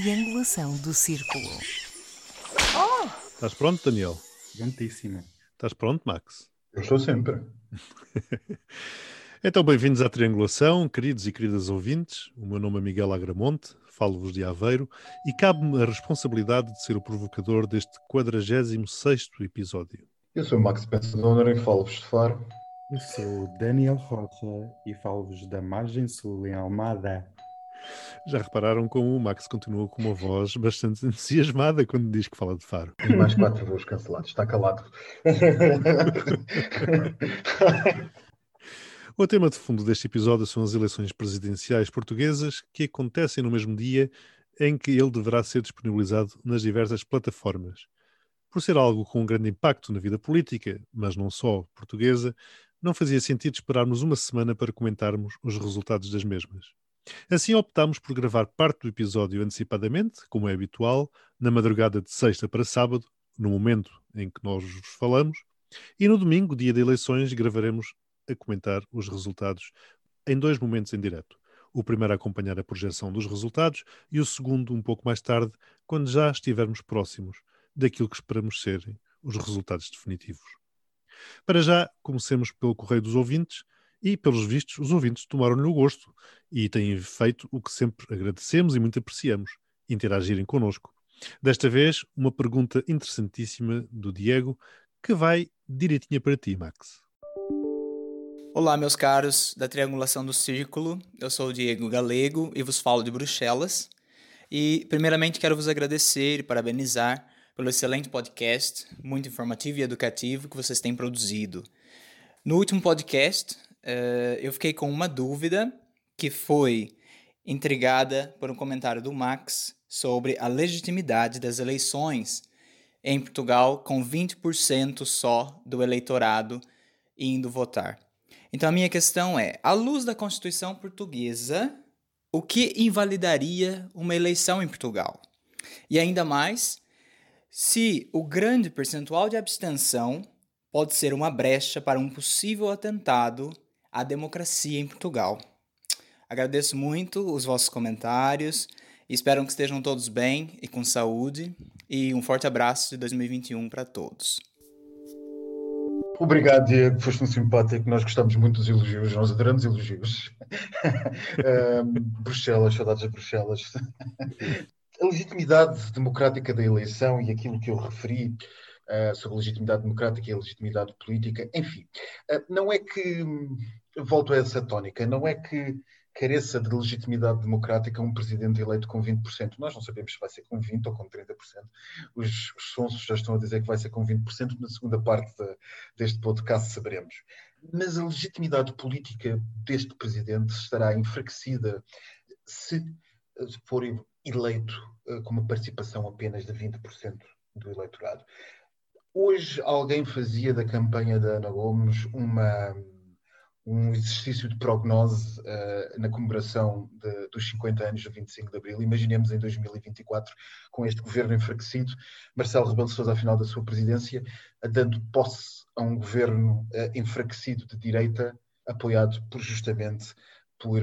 triangulação do círculo. Oh! Estás pronto, Daniel? Prontíssimo. Estás pronto, Max? Eu estou sempre. então, bem-vindos à Triangulação, queridos e queridas ouvintes. O meu nome é Miguel Agramonte, falo-vos de Aveiro e cabe-me a responsabilidade de ser o provocador deste 46 episódio. Eu sou o Max Pensador e falo-vos de Faro. Eu sou o Daniel Rocha e falo-vos da Margem Sul, em Almada. Já repararam como o Max continua com uma voz bastante entusiasmada quando diz que fala de Faro. Mais quatro voos cancelados, está calado. o tema de fundo deste episódio são as eleições presidenciais portuguesas que acontecem no mesmo dia em que ele deverá ser disponibilizado nas diversas plataformas. Por ser algo com um grande impacto na vida política, mas não só portuguesa, não fazia sentido esperarmos uma semana para comentarmos os resultados das mesmas. Assim optámos por gravar parte do episódio antecipadamente, como é habitual, na madrugada de sexta para sábado, no momento em que nós vos falamos, e no domingo, dia de eleições, gravaremos a comentar os resultados em dois momentos em direto. O primeiro a acompanhar a projeção dos resultados e o segundo um pouco mais tarde, quando já estivermos próximos daquilo que esperamos serem os resultados definitivos. Para já, comecemos pelo correio dos ouvintes e, pelos vistos, os ouvintes tomaram-lhe o gosto e têm feito o que sempre agradecemos e muito apreciamos, interagirem connosco. Desta vez, uma pergunta interessantíssima do Diego, que vai direitinha para ti, Max. Olá, meus caros da Triangulação do Círculo. Eu sou o Diego Galego e vos falo de Bruxelas. E, primeiramente, quero vos agradecer e parabenizar pelo excelente podcast, muito informativo e educativo que vocês têm produzido. No último podcast, uh, eu fiquei com uma dúvida que foi intrigada por um comentário do Max sobre a legitimidade das eleições em Portugal, com 20% só do eleitorado indo votar. Então, a minha questão é: à luz da Constituição Portuguesa, o que invalidaria uma eleição em Portugal? E ainda mais, se o grande percentual de abstenção pode ser uma brecha para um possível atentado à democracia em Portugal. Agradeço muito os vossos comentários, espero que estejam todos bem e com saúde, e um forte abraço de 2021 para todos. Obrigado, Diego, foste um simpático. Nós gostamos muito dos elogios, nós adoramos elogios. um, Bruxelas, saudades de Bruxelas a legitimidade democrática da eleição e aquilo que eu referi uh, sobre a legitimidade democrática e a legitimidade política, enfim, uh, não é que, volto a essa tónica, não é que careça de legitimidade democrática um presidente eleito com 20%. Nós não sabemos se vai ser com 20% ou com 30%. Os, os sonsos já estão a dizer que vai ser com 20%. Na segunda parte de, deste podcast saberemos. Mas a legitimidade política deste presidente estará enfraquecida se for eleito uh, com uma participação apenas de 20% do eleitorado. Hoje alguém fazia da campanha da Ana Gomes uma, um exercício de prognose uh, na comemoração de, dos 50 anos do 25 de Abril. Imaginemos em 2024, com este governo enfraquecido, Marcelo Rebelo de Sousa, ao final da sua presidência, uh, dando posse a um governo uh, enfraquecido de direita, apoiado por justamente por,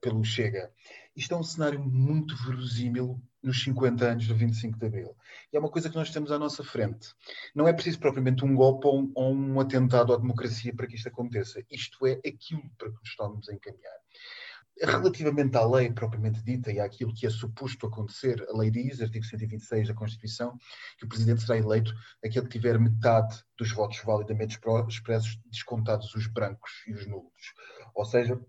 pelo Chega. Isto é um cenário muito verosímil nos 50 anos do 25 de Abril. E é uma coisa que nós temos à nossa frente. Não é preciso propriamente um golpe ou um, ou um atentado à democracia para que isto aconteça. Isto é aquilo para que nos estamos a encaminhar. Relativamente à lei propriamente dita e àquilo que é suposto acontecer, a lei diz, artigo 126 da Constituição, que o Presidente será eleito aquele que tiver metade dos votos validamente expressos, descontados os brancos e os nulos. Ou seja,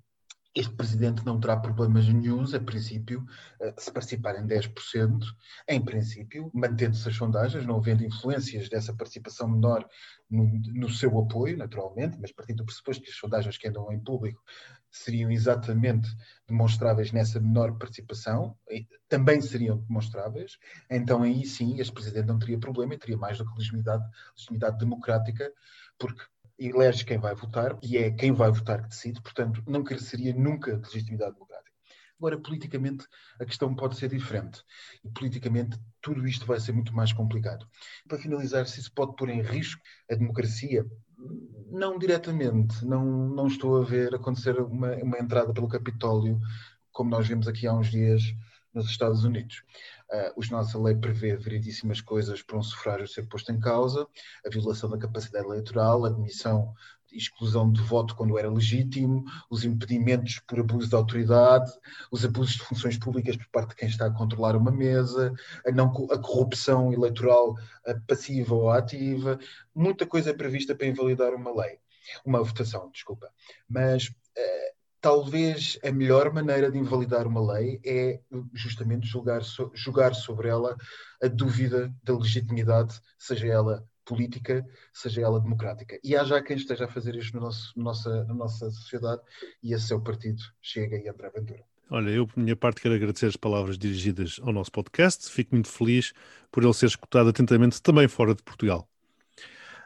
este presidente não terá problemas nenhums, a princípio, eh, se participarem 10%, em princípio, mantendo-se as sondagens, não havendo influências dessa participação menor no, no, seu apoio, naturalmente, mas partindo do pressuposto que as sondagens que andam em público seriam exatamente demonstráveis nessa menor participação, também seriam demonstráveis, então aí sim este presidente não teria problema e teria mais do que legitimidade, legitimidade democrática, porque elege quem vai votar e é quem vai votar que decide, portanto, não careceria nunca de legitimidade democrática. Agora, politicamente, a questão pode ser diferente. E politicamente, tudo isto vai ser muito mais complicado. Para finalizar, se isso pode pôr em risco a democracia, não diretamente. Não, não estou a ver acontecer uma, uma entrada pelo Capitólio, como nós vimos aqui há uns dias, nos Estados Unidos. Uh, os nossa lei prevê variedíssimas coisas para um sufrágio ser posto em causa, a violação da capacidade eleitoral, a admissão exclusão de voto quando era legítimo, os impedimentos por abuso de autoridade, os abusos de funções públicas por parte de quem está a controlar uma mesa, a, não, a corrupção eleitoral passiva ou ativa, muita coisa é prevista para invalidar uma lei, uma votação, desculpa. Mas uh, talvez a melhor maneira de invalidar uma lei é justamente julgar, julgar sobre ela a dúvida da legitimidade, seja ela política, seja ela democrática. E há já quem esteja a fazer isto no nosso, no nossa, na nossa sociedade, e esse o partido Chega e André Ventura. Olha, eu, por minha parte, quero agradecer as palavras dirigidas ao nosso podcast. Fico muito feliz por ele ser escutado atentamente também fora de Portugal.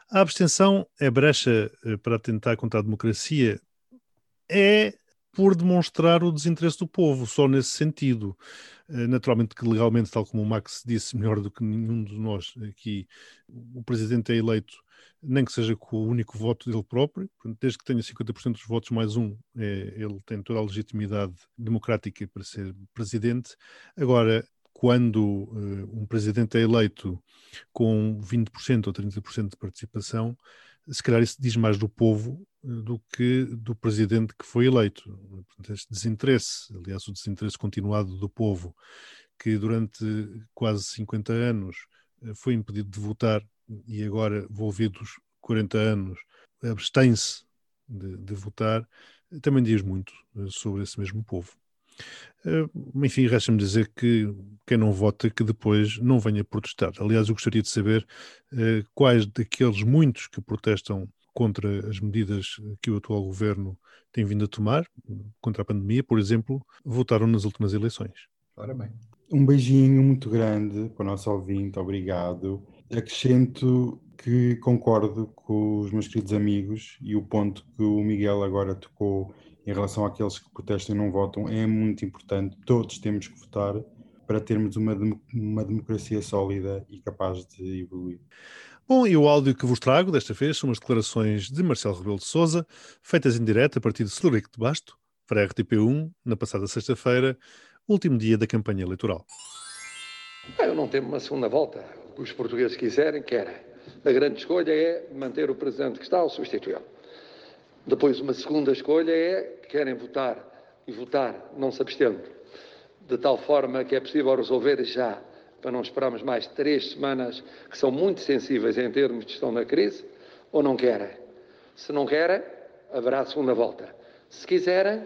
A abstenção é brecha eh, para atentar contra a democracia? É por demonstrar o desinteresse do povo, só nesse sentido. Eh, naturalmente que legalmente, tal como o Max disse, melhor do que nenhum de nós aqui, o presidente é eleito, nem que seja com o único voto dele próprio, desde que tenha 50% dos votos mais um, é, ele tem toda a legitimidade democrática para ser presidente. Agora, quando uh, um presidente é eleito com 20% ou 30% de participação, se calhar isso diz mais do povo eh, do que do presidente que foi eleito. Este desinteresse, aliás, o desinteresse continuado do povo, que durante quase 50 anos eh, foi impedido de votar e agora, envolvidos 40 anos, abstém-se de, de, votar, também diz muito eh, sobre esse mesmo povo. Enfim, resta-me dizer que quem não vota que depois não venha protestar. Aliás, eu gostaria de saber quais daqueles muitos que protestam contra as medidas que o atual governo tem vindo a tomar, contra a pandemia, por exemplo, votaram nas últimas eleições. Ora bem. Um beijinho muito grande para o nosso ouvinte, obrigado. Acrescento que concordo com os meus queridos amigos e o ponto que o Miguel agora tocou em relação àqueles que protestam e não votam é muito importante. Todos temos que votar para termos uma, uma democracia sólida e capaz de evoluir. Bom, e o áudio que vos trago desta vez são as declarações de Marcelo Rebelo de Sousa, feitas em direto a partir de Celurico de Basto, para a RTP1, na passada sexta-feira, último dia da campanha eleitoral. Eu não temo uma segunda volta. O que os portugueses quiserem, querem. A grande escolha é manter o presidente que está ou substituí-lo. Depois, uma segunda escolha é querem votar e votar não se abstendo, de tal forma que é possível resolver já, para não esperarmos mais três semanas, que são muito sensíveis em termos de gestão da crise, ou não querem? Se não querem, haverá segunda volta. Se quiserem,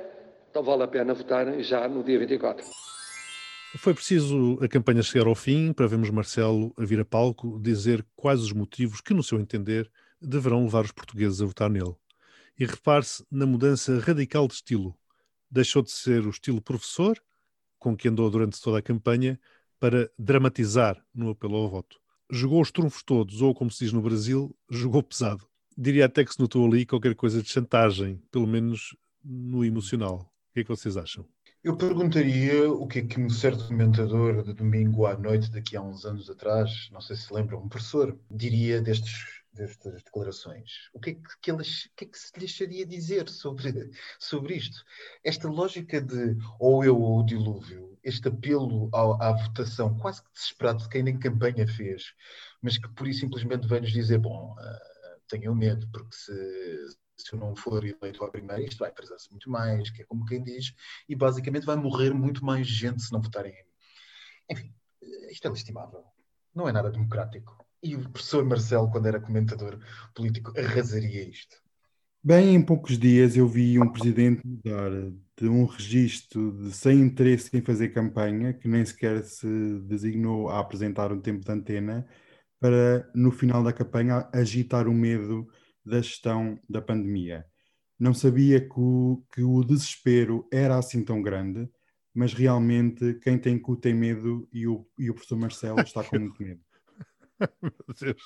então vale a pena votar já no dia 24. Foi preciso a campanha chegar ao fim para vermos Marcelo a vir a palco dizer quais os motivos que, no seu entender, deverão levar os portugueses a votar nele. E repare-se na mudança radical de estilo. Deixou de ser o estilo professor, com que andou durante toda a campanha, para dramatizar no apelo ao voto. Jogou os trunfos todos, ou como se diz no Brasil, jogou pesado. Diria até que se notou ali qualquer coisa de chantagem, pelo menos no emocional. O que é que vocês acham? Eu perguntaria o que é que um certo comentador de domingo à noite, daqui a uns anos atrás, não sei se lembra, um professor, diria destes destas declarações. O que é que, que, elas, que, é que se deixaria dizer sobre, sobre isto? Esta lógica de ou eu ou o dilúvio, este apelo ao, à votação quase que desesperado de quem nem campanha fez, mas que por isso simplesmente vem-nos dizer: bom, uh, tenham medo, porque se, se eu não for eleito à primeira, isto vai atrasar-se muito mais, que é como quem diz, e basicamente vai morrer muito mais gente se não votarem em mim. Enfim, isto é lastimável. Não é nada democrático. E o professor Marcelo, quando era comentador político, arrasaria isto. Bem, em poucos dias eu vi um presidente mudar de um registro de sem interesse em fazer campanha, que nem sequer se designou a apresentar um tempo de antena, para no final da campanha agitar o medo da gestão da pandemia. Não sabia que o, que o desespero era assim tão grande, mas realmente quem tem cu tem medo e o, e o professor Marcelo está com muito medo. Meu Deus.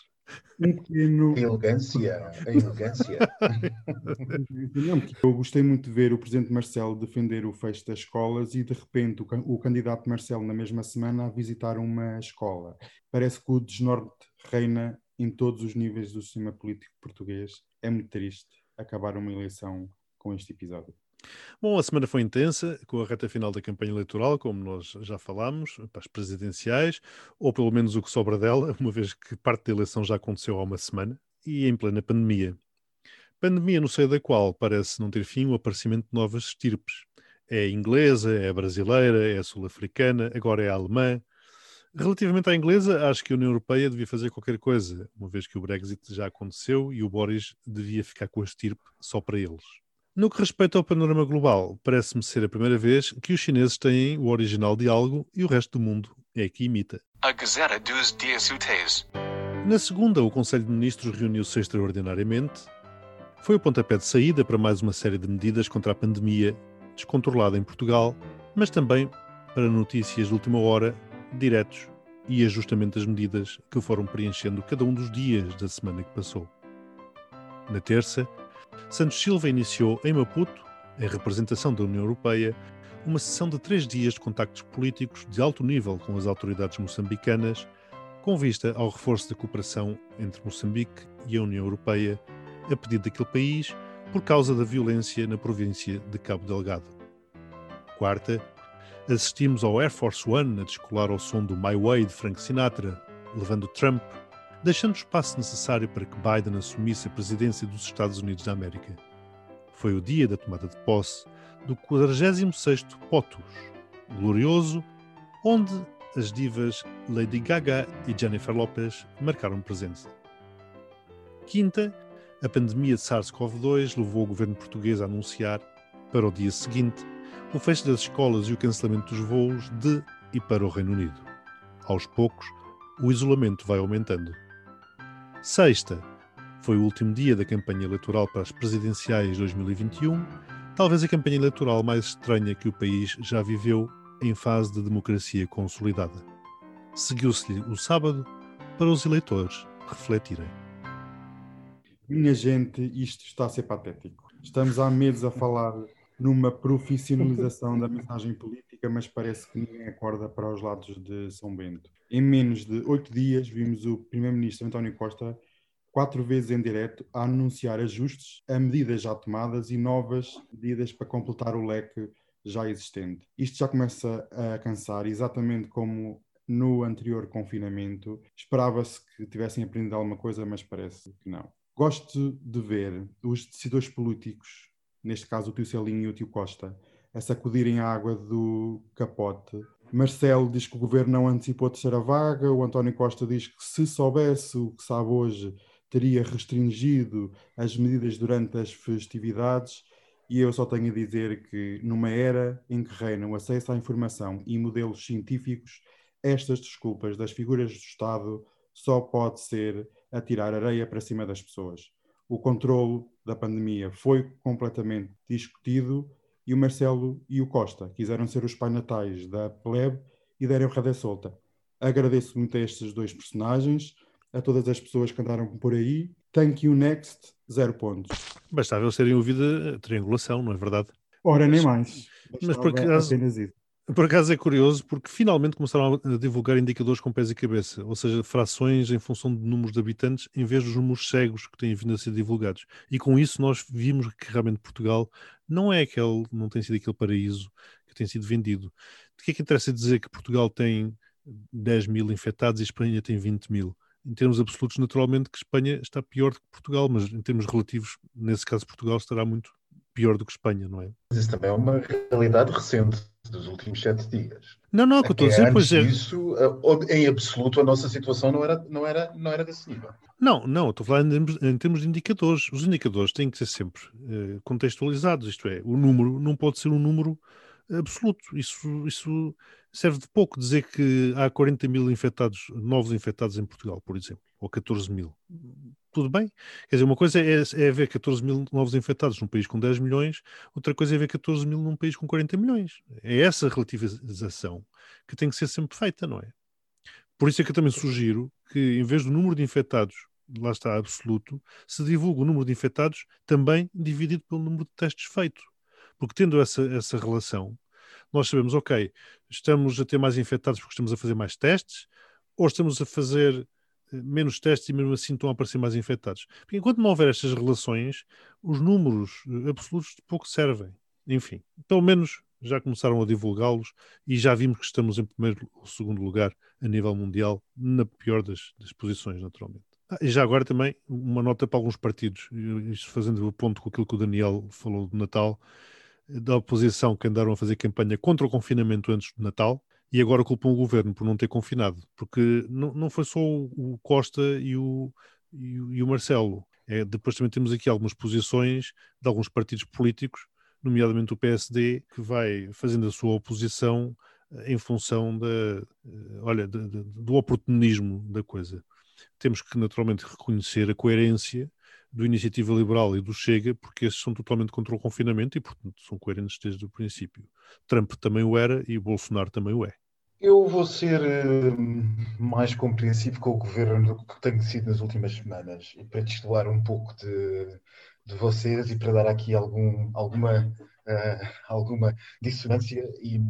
Um pequeno. A elegância, a elegância. eu gostei muito de ver o presidente Marcelo defender o fecho das escolas e de repente o, o candidato Marcelo, na mesma semana, a visitar uma escola. Parece que o desnorte reina em todos os níveis do sistema político português. É muito triste acabar uma eleição com este episódio. Bom, a semana foi intensa, com a reta final da campanha eleitoral, como nós já falámos, para as presidenciais, ou pelo menos o que sobra dela, uma vez que parte da eleição já aconteceu há uma semana, e em plena pandemia. Pandemia no seio da qual parece não ter fim o aparecimento de novas estirpes. É inglesa, é brasileira, é sul-africana, agora é alemã. Relativamente à inglesa, acho que a União Europeia devia fazer qualquer coisa, uma vez que o Brexit já aconteceu e o Boris devia ficar com a estirpe só para eles. No que respeita ao panorama global, parece-me ser a primeira vez que os chineses têm o original de algo e o resto do mundo é que imita. A Gazeta dos Dias Úteis. Na segunda, o Conselho de Ministros reuniu-se extraordinariamente. Foi o pontapé de saída para mais uma série de medidas contra a pandemia, descontrolada em Portugal, mas também para notícias de última hora diretos e ajustamento das medidas que foram preenchendo cada um dos dias da semana que passou. Na terça, Santos Silva iniciou em Maputo, em representação da União Europeia, uma sessão de três dias de contactos políticos de alto nível com as autoridades moçambicanas, com vista ao reforço da cooperação entre Moçambique e a União Europeia, a pedido daquele país por causa da violência na província de Cabo Delgado. Quarta, assistimos ao Air Force One a descolar ao som do My Way de Frank Sinatra, levando Trump, deixando o espaço necessário para que Biden assumisse a presidência dos Estados Unidos da América. Foi o dia da tomada de posse do 46º POTUS, glorioso, onde as divas Lady Gaga e Jennifer Lopez marcaram presença. Quinta, a pandemia de SARS-CoV-2 levou o governo português a anunciar, para o dia seguinte, o fecho das escolas e o cancelamento dos voos de e para o Reino Unido. Aos poucos, o isolamento vai aumentando. Sexta, foi o último dia da campanha eleitoral para as presidenciais 2021, talvez a campanha eleitoral mais estranha que o país já viveu em fase de democracia consolidada. Seguiu-se-lhe o sábado para os eleitores refletirem. Minha gente, isto está a ser patético. Estamos há meses a falar numa profissionalização da mensagem política, mas parece que ninguém acorda para os lados de São Bento. Em menos de oito dias, vimos o Primeiro-Ministro António Costa quatro vezes em direto a anunciar ajustes a medidas já tomadas e novas medidas para completar o leque já existente. Isto já começa a cansar, exatamente como no anterior confinamento. Esperava-se que tivessem aprendido alguma coisa, mas parece que não. Gosto de ver os decisores políticos neste caso o tio Celinho e o tio Costa, a sacudirem a água do capote. Marcelo diz que o governo não antecipou a terceira vaga, o António Costa diz que se soubesse o que sabe hoje, teria restringido as medidas durante as festividades. E eu só tenho a dizer que, numa era em que reina o acesso à informação e modelos científicos, estas desculpas das figuras do Estado só pode ser atirar areia para cima das pessoas o controle da pandemia foi completamente discutido e o Marcelo e o Costa quiseram ser os pai natais da plebe e deram rada solta. Agradeço muito a estes dois personagens, a todas as pessoas que andaram por aí. Thank you next, zero pontos. Bastava eles terem ouvido a triangulação, não é verdade? Ora, nem mais. Mas por acaso. Por acaso é curioso porque finalmente começaram a divulgar indicadores com pés e cabeça, ou seja, frações em função de números de habitantes em vez dos números cegos que têm vindo a ser divulgados. E com isso nós vimos que realmente Portugal não é aquele, não tem sido aquele paraíso que tem sido vendido. De que é que interessa dizer que Portugal tem 10 mil infectados e Espanha tem 20 mil? Em termos absolutos, naturalmente que Espanha está pior do que Portugal, mas em termos relativos, nesse caso Portugal estará muito pior do que Espanha, não é? Mas isso também é uma realidade recente dos últimos sete dias. Não, não, é que eu estou a dizer, pois é. Isso, em absoluto, a nossa situação não era, não era, não era desse nível. Não, não, estou a falar em, em termos de indicadores. Os indicadores têm que ser sempre uh, contextualizados, isto é, o número não pode ser um número absoluto. Isso, isso serve de pouco dizer que há 40 mil infectados, novos infectados em Portugal, por exemplo, ou 14 mil. Tudo bem. Quer dizer, uma coisa é, é ver 14 mil novos infectados num país com 10 milhões, outra coisa é ver 14 mil num país com 40 milhões. É essa relativização que tem que ser sempre feita, não é? Por isso é que eu também sugiro que, em vez do número de infectados, lá está absoluto, se divulgue o número de infectados também dividido pelo número de testes feitos. Porque tendo essa, essa relação, nós sabemos, ok, estamos a ter mais infectados porque estamos a fazer mais testes, ou estamos a fazer menos testes e mesmo assim estão a aparecer mais infectados. Porque enquanto não houver estas relações, os números eh, absolutos de pouco servem. enfim, pelo menos já começaram a divulgá-los e já vimos que estamos em primeiro ou segundo lugar a nível mundial, na pior das, das posições, naturalmente. Ah, e já agora também uma nota para alguns partidos, isto fazendo o ponto com aquilo que o Daniel falou de Natal, da oposição que andaram a fazer campanha contra o confinamento antes do Natal e agora culpam o governo por não ter confinado, porque não, não foi só o Costa e o, e o, Marcelo. É, depois também temos aqui algumas posições de alguns partidos políticos, nomeadamente o PSD, que vai fazendo a sua oposição eh, em função da, eh, olha, do oportunismo da coisa. Temos que naturalmente reconhecer a coerência do Iniciativa Liberal e do Chega, porque esses são totalmente contra o confinamento e, portanto, são coerentes desde o princípio. Trump também o era e Bolsonaro também o é. Eu vou ser uh, mais compreensivo com o governo do que tenho sido nas últimas semanas e para destoar um pouco de, de vocês e para dar aqui algum, alguma, uh, alguma dissonância e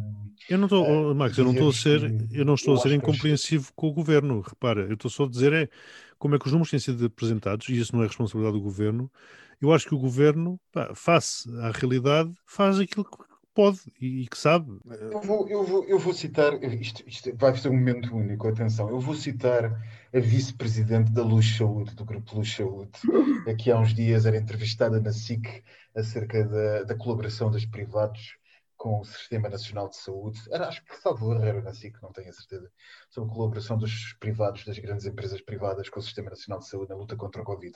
eu não estou, uh, Max, eu não estou a ser, eu não estou a ser incompreensivo com o governo. Repara, eu estou só a dizer é como é que os números têm sido apresentados, e isso não é responsabilidade do governo, eu acho que o governo, pá, face à realidade, faz aquilo que pode e, que sabe. Eu vou, eu vou, eu vou citar, isto, isto vai ser um momento único, atenção, eu vou citar a vice-presidente da Luz Saúde, do Grupo Luz Saúde, que há uns dias era entrevistada na SIC acerca da, da colaboração dos privados com o Sistema Nacional de Saúde, era, acho que salvo era na SIC, não tenho a certeza, sobre a colaboração dos privados, das grandes empresas privadas com o Sistema Nacional de Saúde na luta contra o Covid.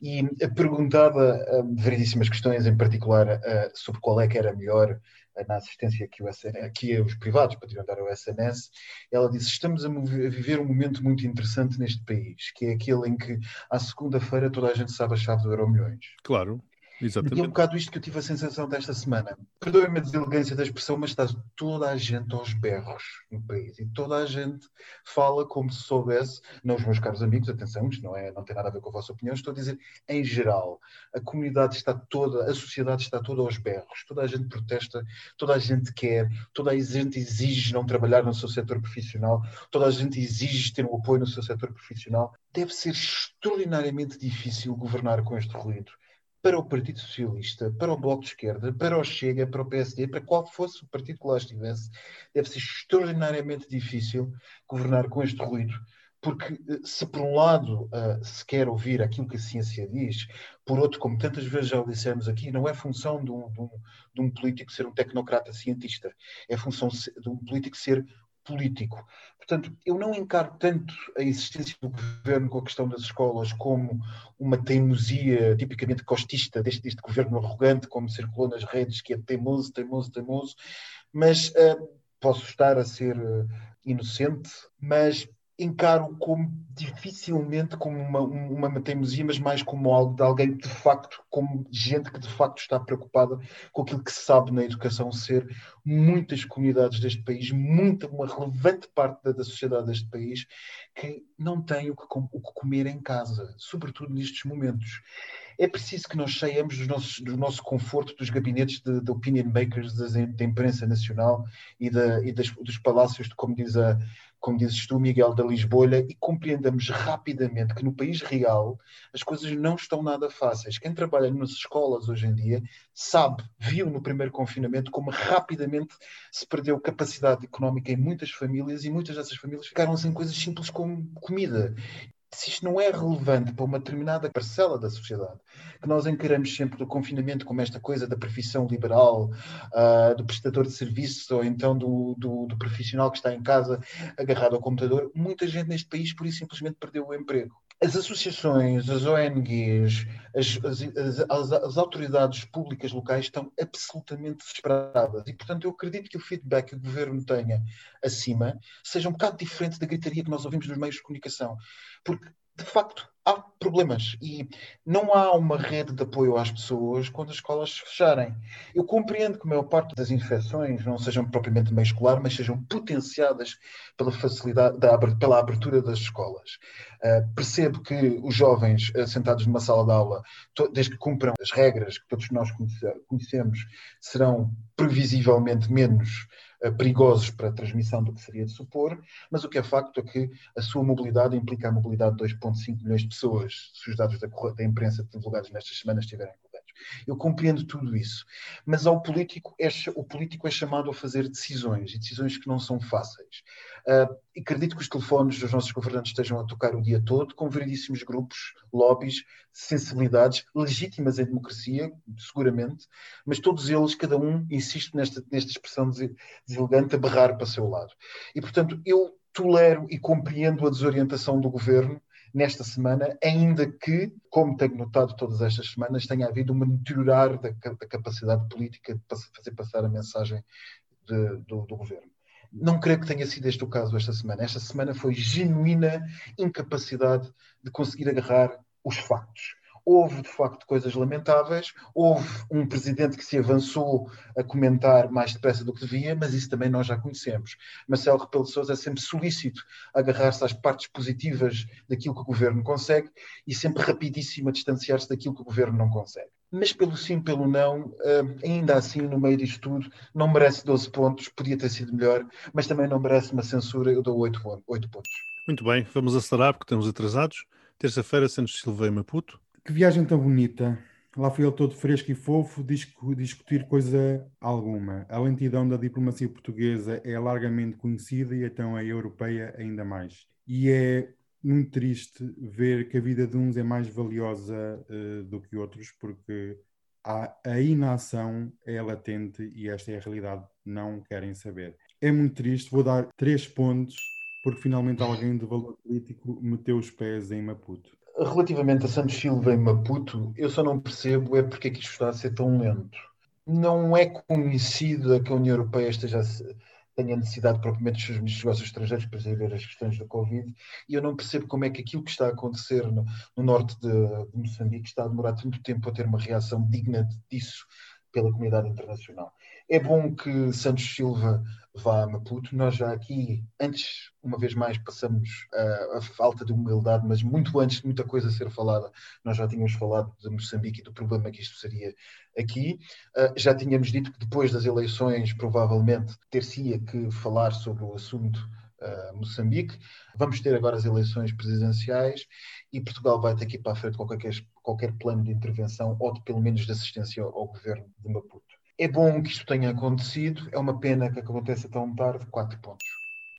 E perguntava uh, variedíssimas questões, em particular uh, sobre qual é que era melhor uh, na assistência que, o SNS, que os privados poderiam dar ao SNS, ela disse: Estamos a, a, viver um momento muito interessante neste país, que é aquele em que, à segunda-feira, toda a gente sabe a chave do Euro Milhões. Claro. Exatamente. E é um bocado isto que eu tive a sensação desta semana. Perdoem-me a deselegância da expressão, mas está toda a gente aos berros no país. E toda a gente fala como se soubesse, não os meus caros amigos, atenção, isto não, é, não tem nada a ver com a vossa opinião, estou a dizer em geral. A comunidade está toda, a sociedade está toda aos berros. Toda a gente protesta, toda a gente quer, toda a gente exige não trabalhar no seu setor profissional, toda a gente exige ter o apoio no seu setor profissional. Deve ser extraordinariamente difícil governar com este ruído para o Partido Socialista, para o Bloco de Esquerda, para o Chega, para o PSD, para qual fosse o partido que lá estivesse, deve ser extraordinariamente difícil governar com este ruído, porque eh, se por um lado uh, se quer ouvir aquilo que a ciência diz, por outro, como tantas vezes já o dissemos aqui, não é função de um, de um, de um político ser um tecnocrata cientista, é função de um político ser político. Portanto, eu não encaro tanto a existência do governo com a questão das escolas como uma teimosia tipicamente costista deste, deste governo arrogante, como circulou nas redes, que é teimoso, teimoso, teimoso, mas uh, posso estar a ser uh, inocente, mas encaro como dificilmente como uma, uma mas mais como algo de alguém de facto, como gente que de facto está preocupada com aquilo que se sabe na educação ser. Muitas comunidades deste país, muita, uma relevante parte da, da sociedade deste país que não tem o que, o que comer em casa, sobretudo nestes momentos. É preciso que nós saiamos do nosso, do nosso conforto dos gabinetes de, de opinion makers da imprensa nacional e, da, e das, dos palácios, de, como diz a, como dizes tu, Miguel, da Lisboa, e compreendamos rapidamente que no país real as coisas não estão nada fáceis. Quem trabalha nas escolas hoje em dia sabe, viu no primeiro confinamento como rapidamente se perdeu capacidade económica em muitas famílias e muitas dessas famílias ficaram sem coisas simples como comida se isto não é relevante para uma determinada parcela da sociedade, que nós encaramos sempre do confinamento como esta coisa da profissão liberal, uh, do prestador de serviços ou então do, do, do, profissional que está em casa agarrado ao computador, muita gente neste país por isso simplesmente perdeu o emprego. As associações, as ONGs, as, as, as, as autoridades públicas locais estão absolutamente desesperadas. E, portanto, eu acredito que o feedback que o governo tenha acima seja um bocado diferente da gritaria que nós ouvimos nos meios de comunicação. Porque de facto há problemas e não há uma rede de apoio às pessoas quando as escolas fecharem. Eu compreendo que a maior parte das infecções não sejam propriamente meio escolar, mas sejam potenciadas pela facilidade, da, pela abertura das escolas. Uh, percebo que os jovens uh, sentados numa sala de aula, desde que cumpram as regras que todos nós conhecemos, serão previsivelmente menos eh, perigosos para a transmissão do que seria de supor, mas o que é facto é que a sua mobilidade implica a mobilidade de 2,5 milhões de pessoas, se os dados da, da imprensa divulgados nestas semanas estiverem corretos. Eu compreendo tudo isso. Mas ao político é, o político é chamado a fazer decisões, e decisões que não são fáceis. Uh, acredito que os telefones dos nossos governantes estejam a tocar o dia todo, com variedíssimos grupos, lobbies, sensibilidades, legítimas em democracia, seguramente, mas todos eles, cada um, insisto nesta, nesta expressão deselegante, a berrar para o seu lado. E, portanto, eu tolero e compreendo a desorientação do governo nesta semana, ainda que, como tenho notado todas estas semanas, tenha havido um deteriorar da, da capacidade política de fazer passar a mensagem de, do, do governo. Não creio que tenha sido este o caso esta semana. Esta semana foi genuína incapacidade de conseguir agarrar os factos houve de facto coisas lamentáveis, houve um presidente que se avançou a comentar mais depressa do que devia, mas isso também nós já conhecemos. Marcelo Rebelo de Sousa é sempre solícito a agarrar-se às partes positivas daquilo que o governo consegue e sempre rapidíssimo a distanciar-se daquilo que o governo não consegue. Mas pelo sim, pelo não, eh, ainda assim, no meio disto tudo, não merece 12 pontos, podia ter sido melhor, mas também não merece uma censura, eu dou 8, 8 pontos. Muito bem, vamos acelerar porque estamos atrasados. Terça-feira, Santos Silva e Maputo. Que viagem tão bonita. Lá foi ele todo fresco e fofo discutir coisa alguma. A lentidão da diplomacia portuguesa é largamente conhecida e então a europeia ainda mais. E é muito triste ver que a vida de uns é mais valiosa uh, do que outros, porque a, a inação é latente e esta é a realidade. Não querem saber. É muito triste. Vou dar três pontos porque finalmente alguém de valor político meteu os pés em Maputo. Relativamente a Santos Silva em Maputo, eu só não percebo é porque é que isto está a ser tão lento. Não é conhecido que a União Europeia esteja tenha necessidade propriamente dos seus ministros dos negócios estrangeiros para resolver as questões da Covid, e eu não percebo como é que aquilo que está a acontecer no, no norte de, de, Moçambique está a demorar tanto tempo a ter uma reação digna disso pela comunidade internacional. É bom que Santos Silva vá a Maputo. Nós já aqui, antes, uma vez mais, passamos a, a, falta de humildade, mas muito antes de muita coisa ser falada, nós já tínhamos falado de Moçambique e do problema que isto seria aqui. Uh, já tínhamos dito que depois das eleições, provavelmente, ter-se-ia que falar sobre o assunto uh, Moçambique. Vamos ter agora as eleições presidenciais e Portugal vai ter que ir para a frente qualquer, qualquer plano de intervenção ou de, pelo menos de assistência ao, ao governo de Maputo. É bom que isto tenha acontecido, é uma pena que aconteça tão tarde, quatro pontos.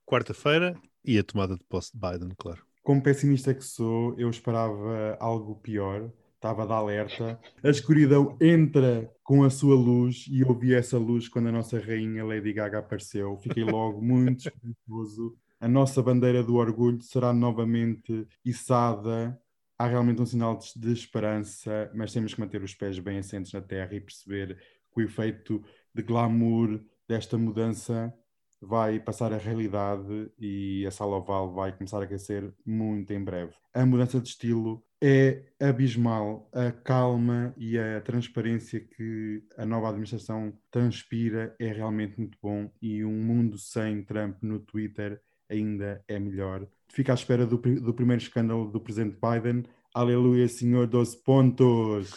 Quarta-feira e a tomada de posse de Biden, claro. Como pessimista que sou, eu esperava algo pior, estava de alerta. A escuridão entra com a sua luz e eu vi essa luz quando a nossa rainha Lady Gaga apareceu. Fiquei logo muito esperançoso. A nossa bandeira do orgulho será novamente içada. Há realmente um sinal de esperança, mas temos que manter os pés bem assentes na terra e perceber o efeito de glamour desta mudança vai passar a realidade e a sala oval vai começar a aquecer muito em breve. A mudança de estilo é abismal. A calma e a transparência que a nova administração transpira é realmente muito bom e um mundo sem Trump no Twitter ainda é melhor. Fica à espera do, do primeiro escândalo do presidente Biden. Aleluia, senhor, 12 pontos!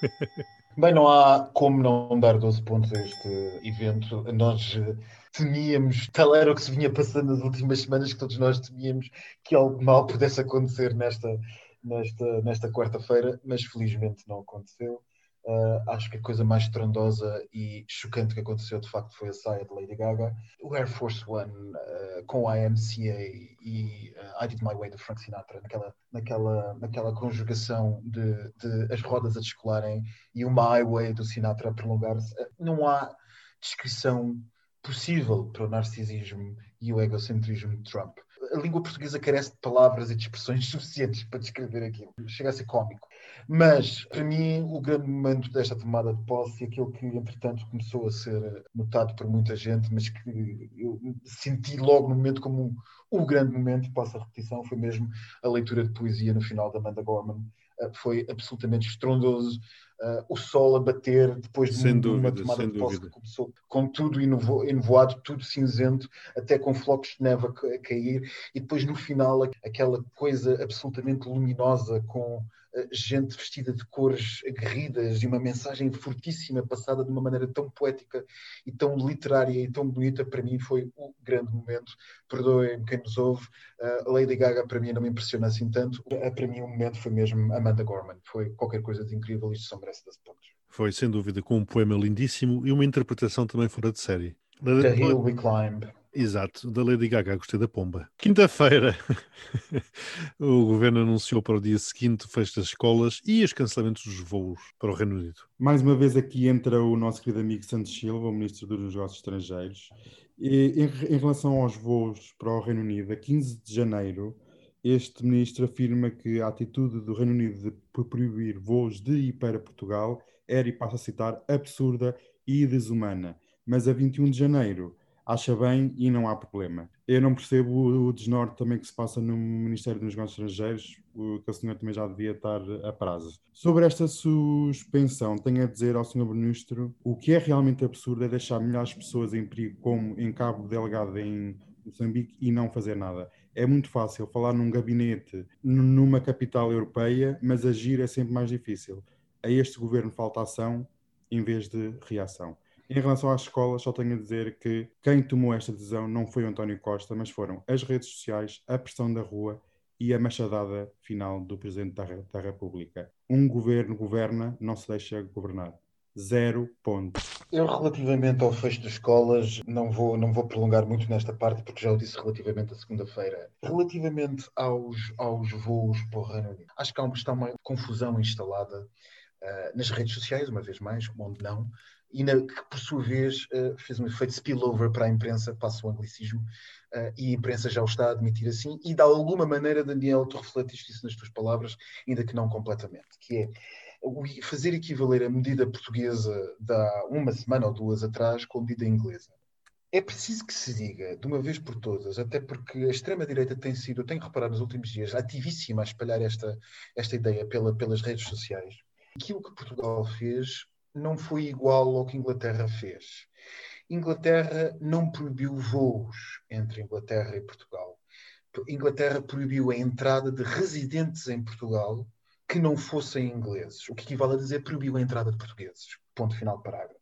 Bem, não há como não dar 12 pontos a este evento. Nós eh, temíamos, tal era o que se vinha passando nas últimas semanas, que todos nós temíamos que algo mal pudesse acontecer nesta, nesta, nesta quarta-feira, mas felizmente não aconteceu. Uh, acho que a coisa mais estrondosa e chocante que aconteceu de facto foi a saia de Lady Gaga. O Air Force One uh, com a IMCA e uh, I Did My Way de Frank Sinatra, naquela, naquela, naquela conjugação de, de as rodas a descolarem e o My Way do Sinatra a prolongar-se. não há descrição possível para o narcisismo e o egocentrismo de Trump. A língua portuguesa carece de palavras e de expressões suficientes para descrever aquilo. Chega a ser cómico. Mas, para mim, o grande momento desta tomada de posse, aquilo que, entretanto, começou a ser notado por muita gente, mas que eu senti logo no momento como o um, grande momento, passo a repetição, foi mesmo a leitura de poesia no final da Amanda Gorman. Uh, foi absolutamente estrondoso. Uh, o sol a bater depois de sem uma, dúvida, tomada de posse dúvida. que começou com tudo enovoado, tudo cinzento, até com flocos de neve a cair, e depois no final aquela coisa absolutamente luminosa com gente vestida de cores aguerridas e uma mensagem fortíssima passada de uma maneira tão poética e tão literária e tão bonita, para mim foi o grande momento. Perdoem-me quem nos ouve, uh, Lady Gaga para mim não me impressiona assim tanto. Uh, para mim o momento foi mesmo Amanda Gorman, foi qualquer coisa de incrível e isto só merece 12 pontos. Foi, sem dúvida, com um poema lindíssimo e uma interpretação também fora de série. The Hill We Climb. Exato, da Lady Gaga, gostei da pomba. Quinta-feira, o governo anunciou para o dia seguinte o fecho das escolas e os cancelamentos dos voos para o Reino Unido. Mais uma vez aqui entra o nosso querido amigo Santos Silva, o Ministro dos Negócios Estrangeiros. E, em, em relação aos voos para o Reino Unido, a 15 de janeiro, este ministro afirma que a atitude do Reino Unido de proibir voos de e para Portugal era, e passo a citar, absurda e desumana. Mas a 21 de janeiro acha bem e não há problema. Eu não percebo o, desnorte também que se passa no Ministério dos Negócios Estrangeiros, o, que o senhor também já devia estar a prazo. Sobre esta suspensão, tenho a dizer ao senhor Ministro, o que é realmente absurdo é deixar milhares de pessoas em perigo, como em Cabo Delegado em Moçambique, e não fazer nada. É muito fácil falar num gabinete numa capital europeia, mas agir é sempre mais difícil. A este governo falta ação em vez de reação. Em relação às escolas, só tenho a dizer que quem tomou esta decisão não foi o António Costa, mas foram as redes sociais, a pressão da rua e a machadada final do Presidente da, da República. Um governo governa, não se deixa governar. Zero ponto. Eu, relativamente ao fecho de escolas, não vou, não vou prolongar muito nesta parte, porque já o disse relativamente à segunda-feira. Relativamente aos, aos voos para o Reino Unido, acho que há uma, está uma confusão instalada uh, nas redes sociais, uma vez mais, onde não, e na, que por sua vez uh, fez um efeito spillover para a imprensa, passa o anglicismo, uh, e a imprensa já o está a admitir assim, e de alguma maneira, Daniel, tu refletiste isso nas tuas palavras, ainda que não completamente, que é fazer equivaler a medida portuguesa da uma semana ou duas atrás com a medida inglesa. É preciso que se diga, de uma vez por todas, até porque a extrema-direita tem sido, eu tenho reparado nos últimos dias, ativíssima a espalhar esta, esta ideia pela, pelas redes sociais. Aquilo que Portugal fez não foi igual ao que Inglaterra fez. Inglaterra não proibiu voos entre Inglaterra e Portugal. Inglaterra proibiu a entrada de residentes em Portugal que não fossem ingleses, o que equivale a dizer proibiu a entrada de portugueses. Ponto final parágrafo.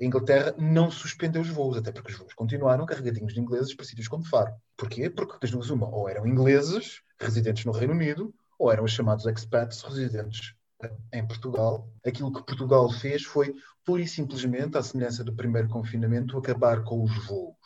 A Inglaterra não suspendeu os voos, até porque os voos continuaram carregadinhos de ingleses para sítios como Faro. Porquê? Porque das duas uma, ou eram ingleses residentes no Reino Unido, ou eram os chamados expats residentes em Portugal. Aquilo que Portugal fez foi, pura e simplesmente, à semelhança do primeiro confinamento, acabar com os voos.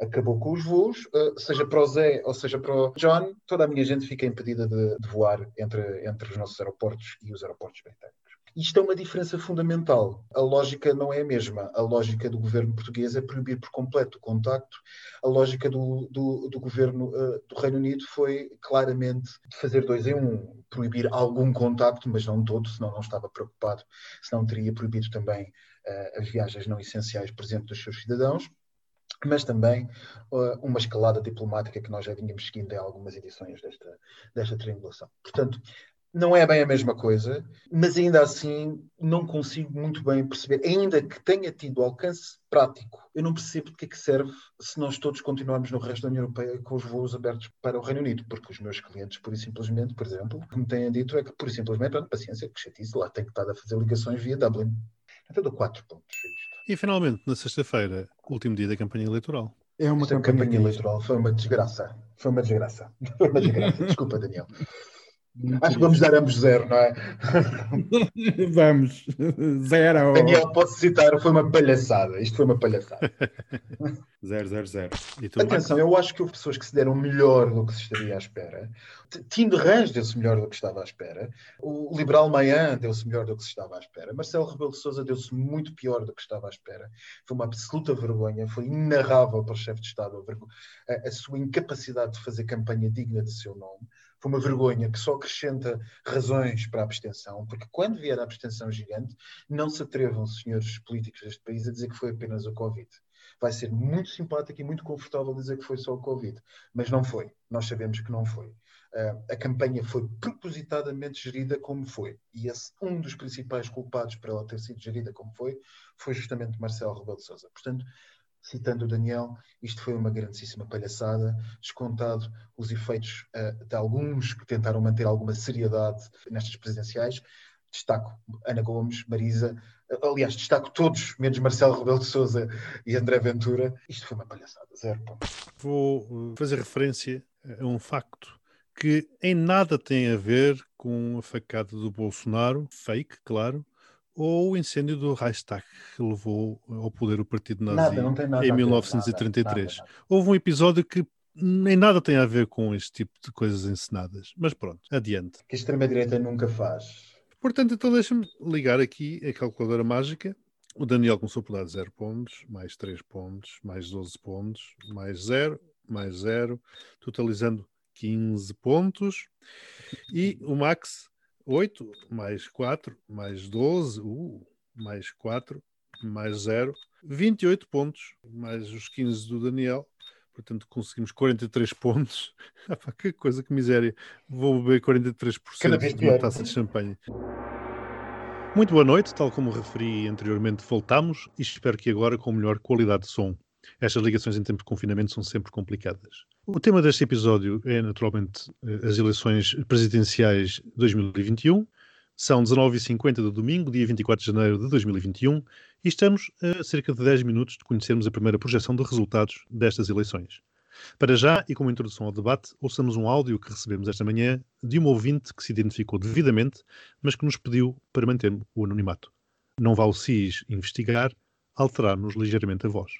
Acabou com os voos, eh, seja para o Zé ou seja para o John, toda a minha gente fica impedida de, de voar entre, entre os nossos aeroportos e os aeroportos britânicos. Isto é uma diferença fundamental. A lógica não é a mesma. A lógica do governo português é proibir por completo o contacto. A lógica do, do, do governo uh, do Reino Unido foi claramente fazer dois em um. Proibir algum contacto, mas não todo, senão não estava preocupado, senão teria proibido também uh, as viagens não essenciais presentes dos seus cidadãos mas também uh, uma escalada diplomática que nós já vínhamos seguindo em algumas edições desta, desta triangulação. Portanto, não é bem a mesma coisa, mas ainda assim não consigo muito bem perceber, ainda que tenha tido alcance prático, eu não percebo de que é que serve se nós todos continuarmos no resto da União Europeia com os voos abertos para o Reino Unido, porque os meus clientes, por e simplesmente, por exemplo, o que me têm dito é que, por e simplesmente, paciência, que chatice, lá tenho que estar a fazer ligações via Dublin. Então dou quatro pontos. E finalmente, na sexta-feira, último dia da campanha eleitoral. É uma campanha, campanha eleitoral, foi uma desgraça. Foi uma desgraça. Foi uma desgraça. Desculpa, Daniel. Acho que vamos dar ambos zero, não é? vamos. Zero. Daniel, posso citar, foi uma palhaçada. Isto foi uma palhaçada. zero, zero, zero. Atenção, eu acho que houve pessoas que se deram melhor do que se estaria à espera. Tim de Rãs deu-se melhor do que estava à espera. O Liberal Mayan deu-se melhor do que se estava à espera. Marcelo Rebelo de Sousa deu-se muito pior do que estava à espera. Foi uma absoluta vergonha. Foi inarrável para o chefe de Estado a, a sua incapacidade de fazer campanha digna de seu nome foi uma vergonha que só acrescenta razões para a abstenção, porque quando vier a abstenção gigante, não se atrevam, senhores políticos deste país, a dizer que foi apenas o Covid. Vai ser muito simpático e muito confortável dizer que foi só o Covid, mas não foi. Nós sabemos que não foi. Uh, a campanha foi propositadamente gerida como foi. E esse, um dos principais culpados para ela ter sido gerida como foi, foi justamente Marcelo Rebelo de Sousa. Portanto, citando o Daniel, isto foi uma grandíssima palhaçada, descontado os efeitos uh, de alguns que tentaram manter alguma seriedade nestas presidenciais. Destaco Ana Gomes, Marisa, uh, aliás, destaco todos, menos Marcelo Rebelo de Souza e André Ventura. Isto foi uma palhaçada, zero ponto. Vou eh, fazer referência a um facto que em nada tem a ver com a facada do Bolsonaro, fake, claro, ou o incêndio do Reichstag que levou ao poder o partido nazi Nada, em ver, 1933. nada, nada, nada. Houve um episódio que nem nada tem a ver com este tipo de coisas encenadas. Mas pronto, adiante. Que a extrema-direita nunca faz. Portanto, então deixa-me ligar aqui a calculadora mágica. O Daniel começou por dar 0 pontos, mais 3 pontos, mais 12 pontos, mais 0, mais 0, totalizando 15 pontos. E o Max, 8, mais 4, mais 12, uh, mais 4, mais 0, 28 pontos, mais os 15 do Daniel. Portanto, conseguimos 43 pontos. Ah, pá, que coisa, que miséria. Vou beber 43% Cada vez de uma taça de champanhe. Muito boa noite, tal como referi anteriormente, voltamos e espero que agora com melhor qualidade de som. Estas ligações em tempo de confinamento são sempre complicadas. O tema deste episódio é naturalmente eh, as eleições presidenciais de 2021. São 19h50 do domingo, dia 24 de janeiro de 2021, e estamos a cerca de 10 minutos de conhecermos a primeira projeção de resultados destas eleições. Para já, e como introdução ao debate, ouçamos um áudio que recebemos esta manhã de uma ouvinte que se identificou devidamente, mas que nos pediu para manter o anonimato. Não vá o SIS investigar, alterar-nos ligeiramente a voz.